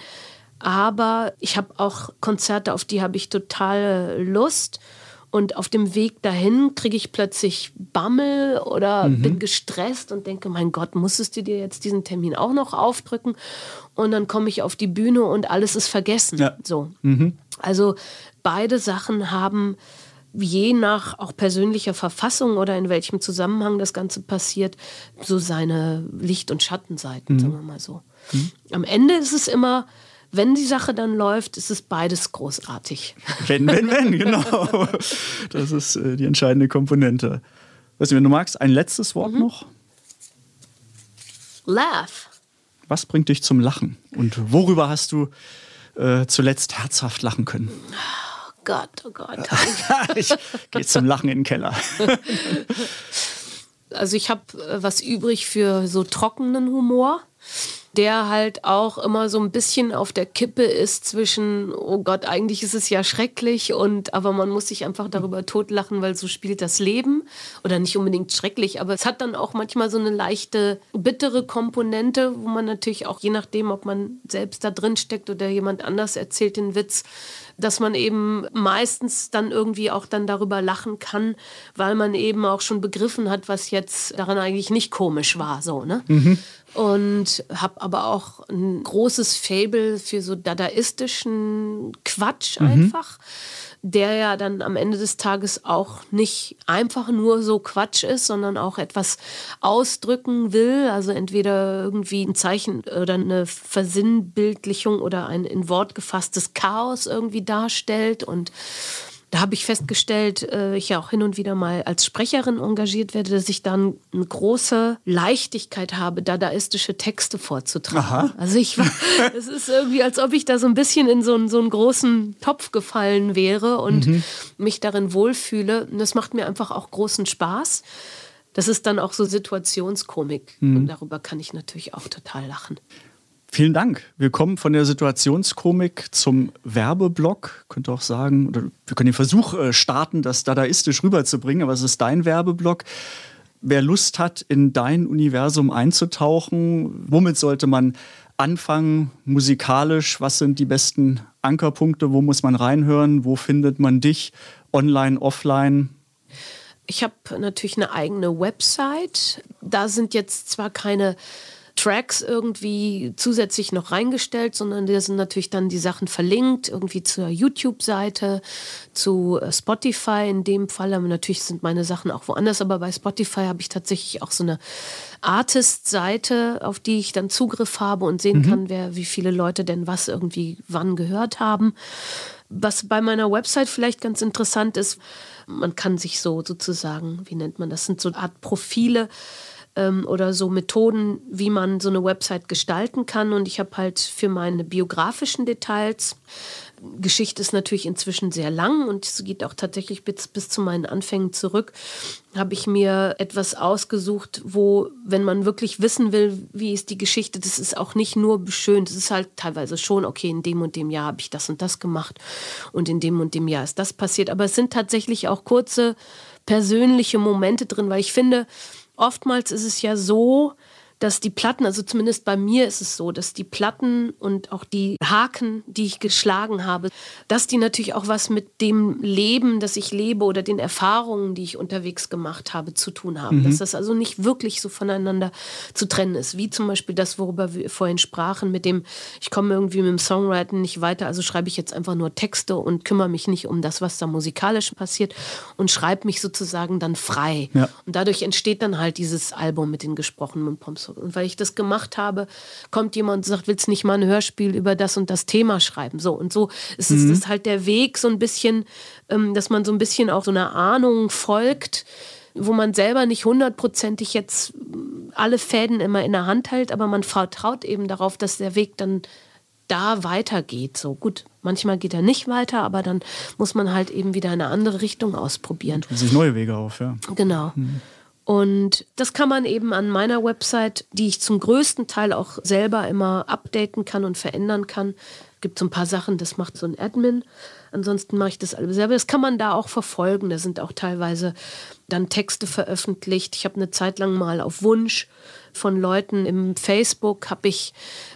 Aber ich habe auch Konzerte, auf die habe ich total Lust. Und auf dem Weg dahin kriege ich plötzlich Bammel oder mhm. bin gestresst und denke, mein Gott, musstest du dir jetzt diesen Termin auch noch aufdrücken? Und dann komme ich auf die Bühne und alles ist vergessen. Ja. So. Mhm. Also beide Sachen haben je nach auch persönlicher Verfassung oder in welchem Zusammenhang das Ganze passiert, so seine Licht- und Schattenseiten, mhm. sagen wir mal so. Mhm. Am Ende ist es immer wenn die Sache dann läuft, ist es beides großartig. Wenn, wenn, wenn, genau. Das ist äh, die entscheidende Komponente. Weißt du, wenn du magst, ein letztes Wort mhm. noch? Laugh. Was bringt dich zum Lachen? Und worüber hast du äh, zuletzt herzhaft lachen können? Oh Gott, oh Gott. ich gehe zum Lachen in den Keller. also ich habe äh, was übrig für so trockenen Humor der halt auch immer so ein bisschen auf der Kippe ist zwischen, oh Gott, eigentlich ist es ja schrecklich und aber man muss sich einfach darüber totlachen, weil so spielt das Leben. Oder nicht unbedingt schrecklich, aber es hat dann auch manchmal so eine leichte, bittere Komponente, wo man natürlich auch, je nachdem, ob man selbst da drin steckt oder jemand anders erzählt den Witz, dass man eben meistens dann irgendwie auch dann darüber lachen kann, weil man eben auch schon begriffen hat, was jetzt daran eigentlich nicht komisch war, so, ne? Mhm und habe aber auch ein großes Fable für so dadaistischen Quatsch mhm. einfach, der ja dann am Ende des Tages auch nicht einfach nur so Quatsch ist, sondern auch etwas ausdrücken will, also entweder irgendwie ein Zeichen oder eine Versinnbildlichung oder ein in Wort gefasstes Chaos irgendwie darstellt und da habe ich festgestellt, äh, ich ja auch hin und wieder mal als Sprecherin engagiert werde, dass ich dann eine große Leichtigkeit habe, dadaistische Texte vorzutragen. Aha. Also ich war, es ist irgendwie, als ob ich da so ein bisschen in so einen, so einen großen Topf gefallen wäre und mhm. mich darin wohlfühle. Und das macht mir einfach auch großen Spaß. Das ist dann auch so Situationskomik. Mhm. Und darüber kann ich natürlich auch total lachen. Vielen Dank. Wir kommen von der Situationskomik zum Werbeblock. Könnte auch sagen, oder wir können den Versuch äh, starten, das dadaistisch rüberzubringen, aber es ist dein Werbeblock. Wer Lust hat, in dein Universum einzutauchen, womit sollte man anfangen, musikalisch? Was sind die besten Ankerpunkte? Wo muss man reinhören? Wo findet man dich? Online, offline? Ich habe natürlich eine eigene Website. Da sind jetzt zwar keine Tracks irgendwie zusätzlich noch reingestellt, sondern da sind natürlich dann die Sachen verlinkt, irgendwie zur YouTube-Seite, zu äh, Spotify in dem Fall. Aber natürlich sind meine Sachen auch woanders, aber bei Spotify habe ich tatsächlich auch so eine Artist-Seite, auf die ich dann Zugriff habe und sehen mhm. kann, wer, wie viele Leute denn was irgendwie wann gehört haben. Was bei meiner Website vielleicht ganz interessant ist, man kann sich so sozusagen, wie nennt man das, sind so eine Art Profile ähm, oder so Methoden, wie man so eine Website gestalten kann. Und ich habe halt für meine biografischen Details, Geschichte ist natürlich inzwischen sehr lang und es geht auch tatsächlich bis, bis zu meinen Anfängen zurück, habe ich mir etwas ausgesucht, wo, wenn man wirklich wissen will, wie ist die Geschichte, das ist auch nicht nur beschönt, es ist halt teilweise schon, okay, in dem und dem Jahr habe ich das und das gemacht und in dem und dem Jahr ist das passiert. Aber es sind tatsächlich auch kurze persönliche Momente drin, weil ich finde, oftmals ist es ja so, dass die Platten, also zumindest bei mir ist es so, dass die Platten und auch die Haken, die ich geschlagen habe, dass die natürlich auch was mit dem Leben, das ich lebe oder den Erfahrungen, die ich unterwegs gemacht habe, zu tun haben. Mhm. Dass das also nicht wirklich so voneinander zu trennen ist. Wie zum Beispiel das, worüber wir vorhin sprachen, mit dem, ich komme irgendwie mit dem Songwriting nicht weiter, also schreibe ich jetzt einfach nur Texte und kümmere mich nicht um das, was da musikalisch passiert und schreibe mich sozusagen dann frei. Ja. Und dadurch entsteht dann halt dieses Album mit den gesprochenen Pomps. Und weil ich das gemacht habe, kommt jemand und sagt, willst du nicht mal ein Hörspiel über das und das Thema schreiben? So und so ist mhm. es halt der Weg, so ein bisschen, ähm, dass man so ein bisschen auch so einer Ahnung folgt, wo man selber nicht hundertprozentig jetzt alle Fäden immer in der Hand hält, aber man vertraut eben darauf, dass der Weg dann da weitergeht. So gut, manchmal geht er nicht weiter, aber dann muss man halt eben wieder eine andere Richtung ausprobieren. Tun sich neue Wege auf, ja. Genau. Mhm. Und das kann man eben an meiner Website, die ich zum größten Teil auch selber immer updaten kann und verändern kann. Es gibt so ein paar Sachen, das macht so ein Admin. Ansonsten mache ich das alles selber. Das kann man da auch verfolgen. Da sind auch teilweise dann Texte veröffentlicht. Ich habe eine Zeit lang mal auf Wunsch von Leuten im Facebook habe ich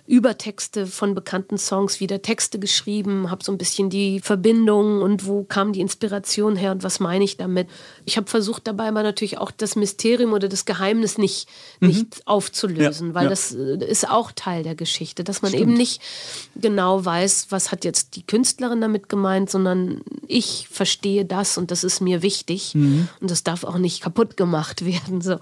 Übertexte von bekannten Songs wieder Texte geschrieben, habe so ein bisschen die Verbindung und wo kam die Inspiration her und was meine ich damit. Ich habe versucht dabei aber natürlich auch das Mysterium oder das Geheimnis nicht, mhm. nicht aufzulösen, ja, weil ja. das äh, ist auch Teil der Geschichte, dass man Stimmt. eben nicht genau weiß, was hat jetzt die Künstlerin damit gemeint, sondern ich verstehe das und das ist mir wichtig mhm. und das darf auch nicht kaputt gemacht werden. So.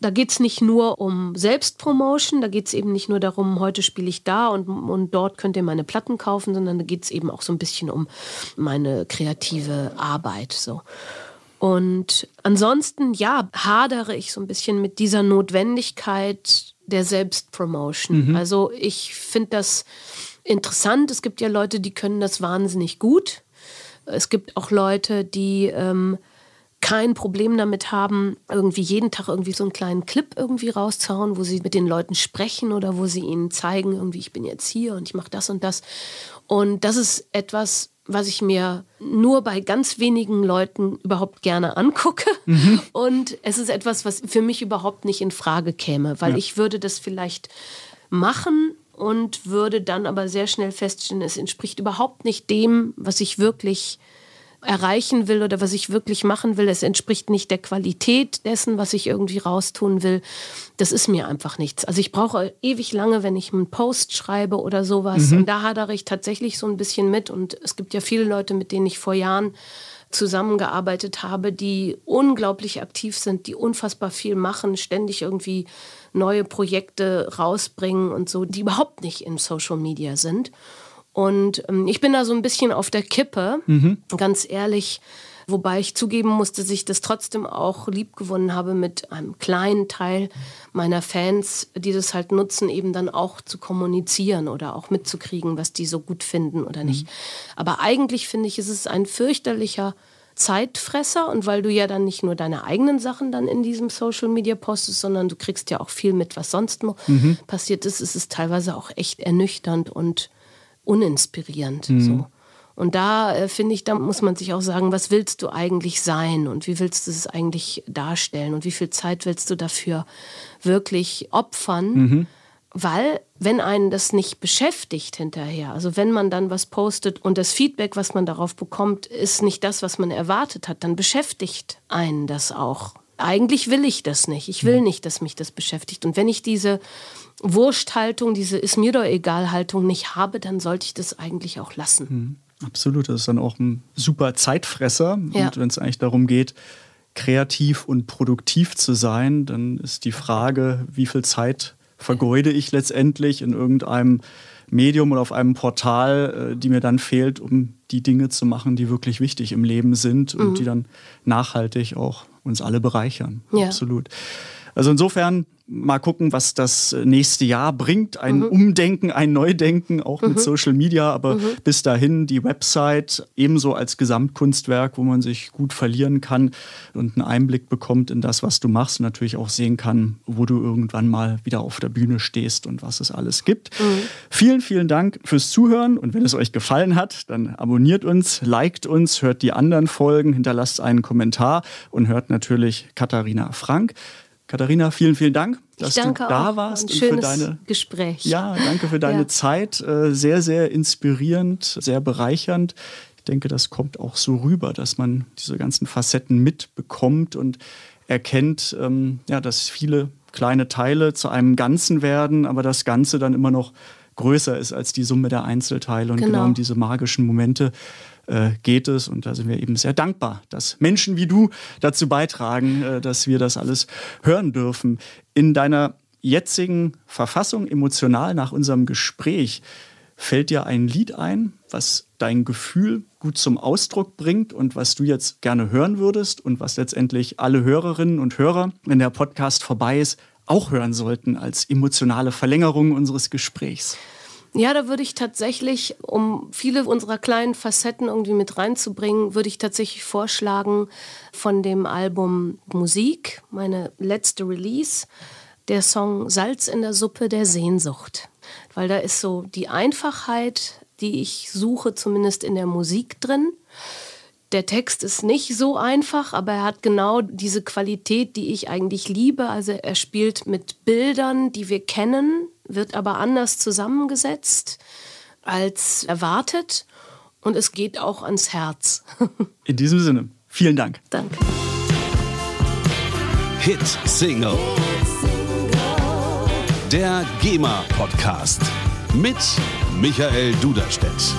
Da geht es nicht nur um Selbstpromotion, da geht es eben nicht nur darum, heute spiele ich da und, und dort könnt ihr meine Platten kaufen, sondern da geht es eben auch so ein bisschen um meine kreative Arbeit. So. Und ansonsten, ja, hadere ich so ein bisschen mit dieser Notwendigkeit der Selbstpromotion. Mhm. Also ich finde das interessant. Es gibt ja Leute, die können das wahnsinnig gut. Es gibt auch Leute, die ähm, kein Problem damit haben, irgendwie jeden Tag irgendwie so einen kleinen Clip irgendwie rauszuhauen, wo sie mit den Leuten sprechen oder wo sie ihnen zeigen, irgendwie ich bin jetzt hier und ich mache das und das. Und das ist etwas, was ich mir nur bei ganz wenigen Leuten überhaupt gerne angucke. Mhm. Und es ist etwas, was für mich überhaupt nicht in Frage käme, weil ja. ich würde das vielleicht machen und würde dann aber sehr schnell feststellen, es entspricht überhaupt nicht dem, was ich wirklich erreichen will oder was ich wirklich machen will. Es entspricht nicht der Qualität dessen, was ich irgendwie raustun will. Das ist mir einfach nichts. Also ich brauche ewig lange, wenn ich einen Post schreibe oder sowas. Mhm. Und da hadere ich tatsächlich so ein bisschen mit. Und es gibt ja viele Leute, mit denen ich vor Jahren zusammengearbeitet habe, die unglaublich aktiv sind, die unfassbar viel machen, ständig irgendwie neue Projekte rausbringen und so, die überhaupt nicht in Social Media sind. Und ähm, ich bin da so ein bisschen auf der Kippe, mhm. ganz ehrlich. Wobei ich zugeben musste, dass ich das trotzdem auch lieb gewonnen habe mit einem kleinen Teil meiner Fans, die das halt nutzen, eben dann auch zu kommunizieren oder auch mitzukriegen, was die so gut finden oder nicht. Mhm. Aber eigentlich finde ich, ist es ein fürchterlicher Zeitfresser und weil du ja dann nicht nur deine eigenen Sachen dann in diesem Social Media postest, sondern du kriegst ja auch viel mit, was sonst noch mhm. passiert ist, ist es teilweise auch echt ernüchternd und uninspirierend. Mhm. So. Und da äh, finde ich, da muss man sich auch sagen, was willst du eigentlich sein und wie willst du es eigentlich darstellen und wie viel Zeit willst du dafür wirklich opfern? Mhm. Weil, wenn einen das nicht beschäftigt hinterher, also wenn man dann was postet und das Feedback, was man darauf bekommt, ist nicht das, was man erwartet hat, dann beschäftigt einen das auch. Eigentlich will ich das nicht. Ich will mhm. nicht, dass mich das beschäftigt. Und wenn ich diese Wursthaltung, diese ist mir doch egal Haltung nicht habe, dann sollte ich das eigentlich auch lassen. Mhm. Absolut, das ist dann auch ein super Zeitfresser. Ja. Und wenn es eigentlich darum geht, kreativ und produktiv zu sein, dann ist die Frage, wie viel Zeit vergeude ich letztendlich in irgendeinem Medium oder auf einem Portal, äh, die mir dann fehlt, um die Dinge zu machen, die wirklich wichtig im Leben sind und mhm. die dann nachhaltig auch uns alle bereichern. Ja. Absolut. Also insofern mal gucken, was das nächste Jahr bringt. Ein mhm. Umdenken, ein Neudenken, auch mhm. mit Social Media. Aber mhm. bis dahin die Website ebenso als Gesamtkunstwerk, wo man sich gut verlieren kann und einen Einblick bekommt in das, was du machst und natürlich auch sehen kann, wo du irgendwann mal wieder auf der Bühne stehst und was es alles gibt. Mhm. Vielen, vielen Dank fürs Zuhören. Und wenn es euch gefallen hat, dann abonniert uns, liked uns, hört die anderen Folgen, hinterlasst einen Kommentar und hört natürlich Katharina Frank. Katharina, vielen, vielen Dank, dass du da auch. warst Ein schönes und für deine Gespräch. Ja, danke für deine Ja. Zeit. Äh, Sehr, sehr inspirierend, sehr bereichernd. Ich denke, das kommt auch so rüber, dass man diese ganzen Facetten mitbekommt und erkennt, ähm, ja, dass viele kleine Teile zu einem Ganzen werden, aber das Ganze dann immer noch größer ist als die Summe der Einzelteile. Und genau, Genau. um diese magischen Momente äh, geht es. Und da sind wir eben sehr dankbar, dass Menschen wie du dazu beitragen, äh, dass wir das alles hören dürfen. In deiner jetzigen Verfassung, emotional nach unserem Gespräch, fällt dir ein Lied ein, was dein Gefühl gut zum Ausdruck bringt und was du jetzt gerne hören würdest und was letztendlich alle Hörerinnen und Hörer, wenn der Podcast vorbei ist, auch hören sollten als emotionale Verlängerung unseres Gesprächs? Ja, da würde ich tatsächlich, um viele unserer kleinen Facetten irgendwie mit reinzubringen, würde ich tatsächlich vorschlagen von dem Album Musik, meine letzte Release, der Song Salz in der Suppe der Sehnsucht. Weil da ist so die Einfachheit, die ich suche, zumindest in der Musik drin. Der Text ist nicht so einfach, aber er hat genau diese Qualität, die ich eigentlich liebe. Also er spielt mit Bildern, die wir kennen, wird aber anders zusammengesetzt als erwartet. Und es geht auch ans Herz. In diesem Sinne, vielen Dank. Danke. Hit Single. Der GEMA Podcast mit Michael Duderstedt.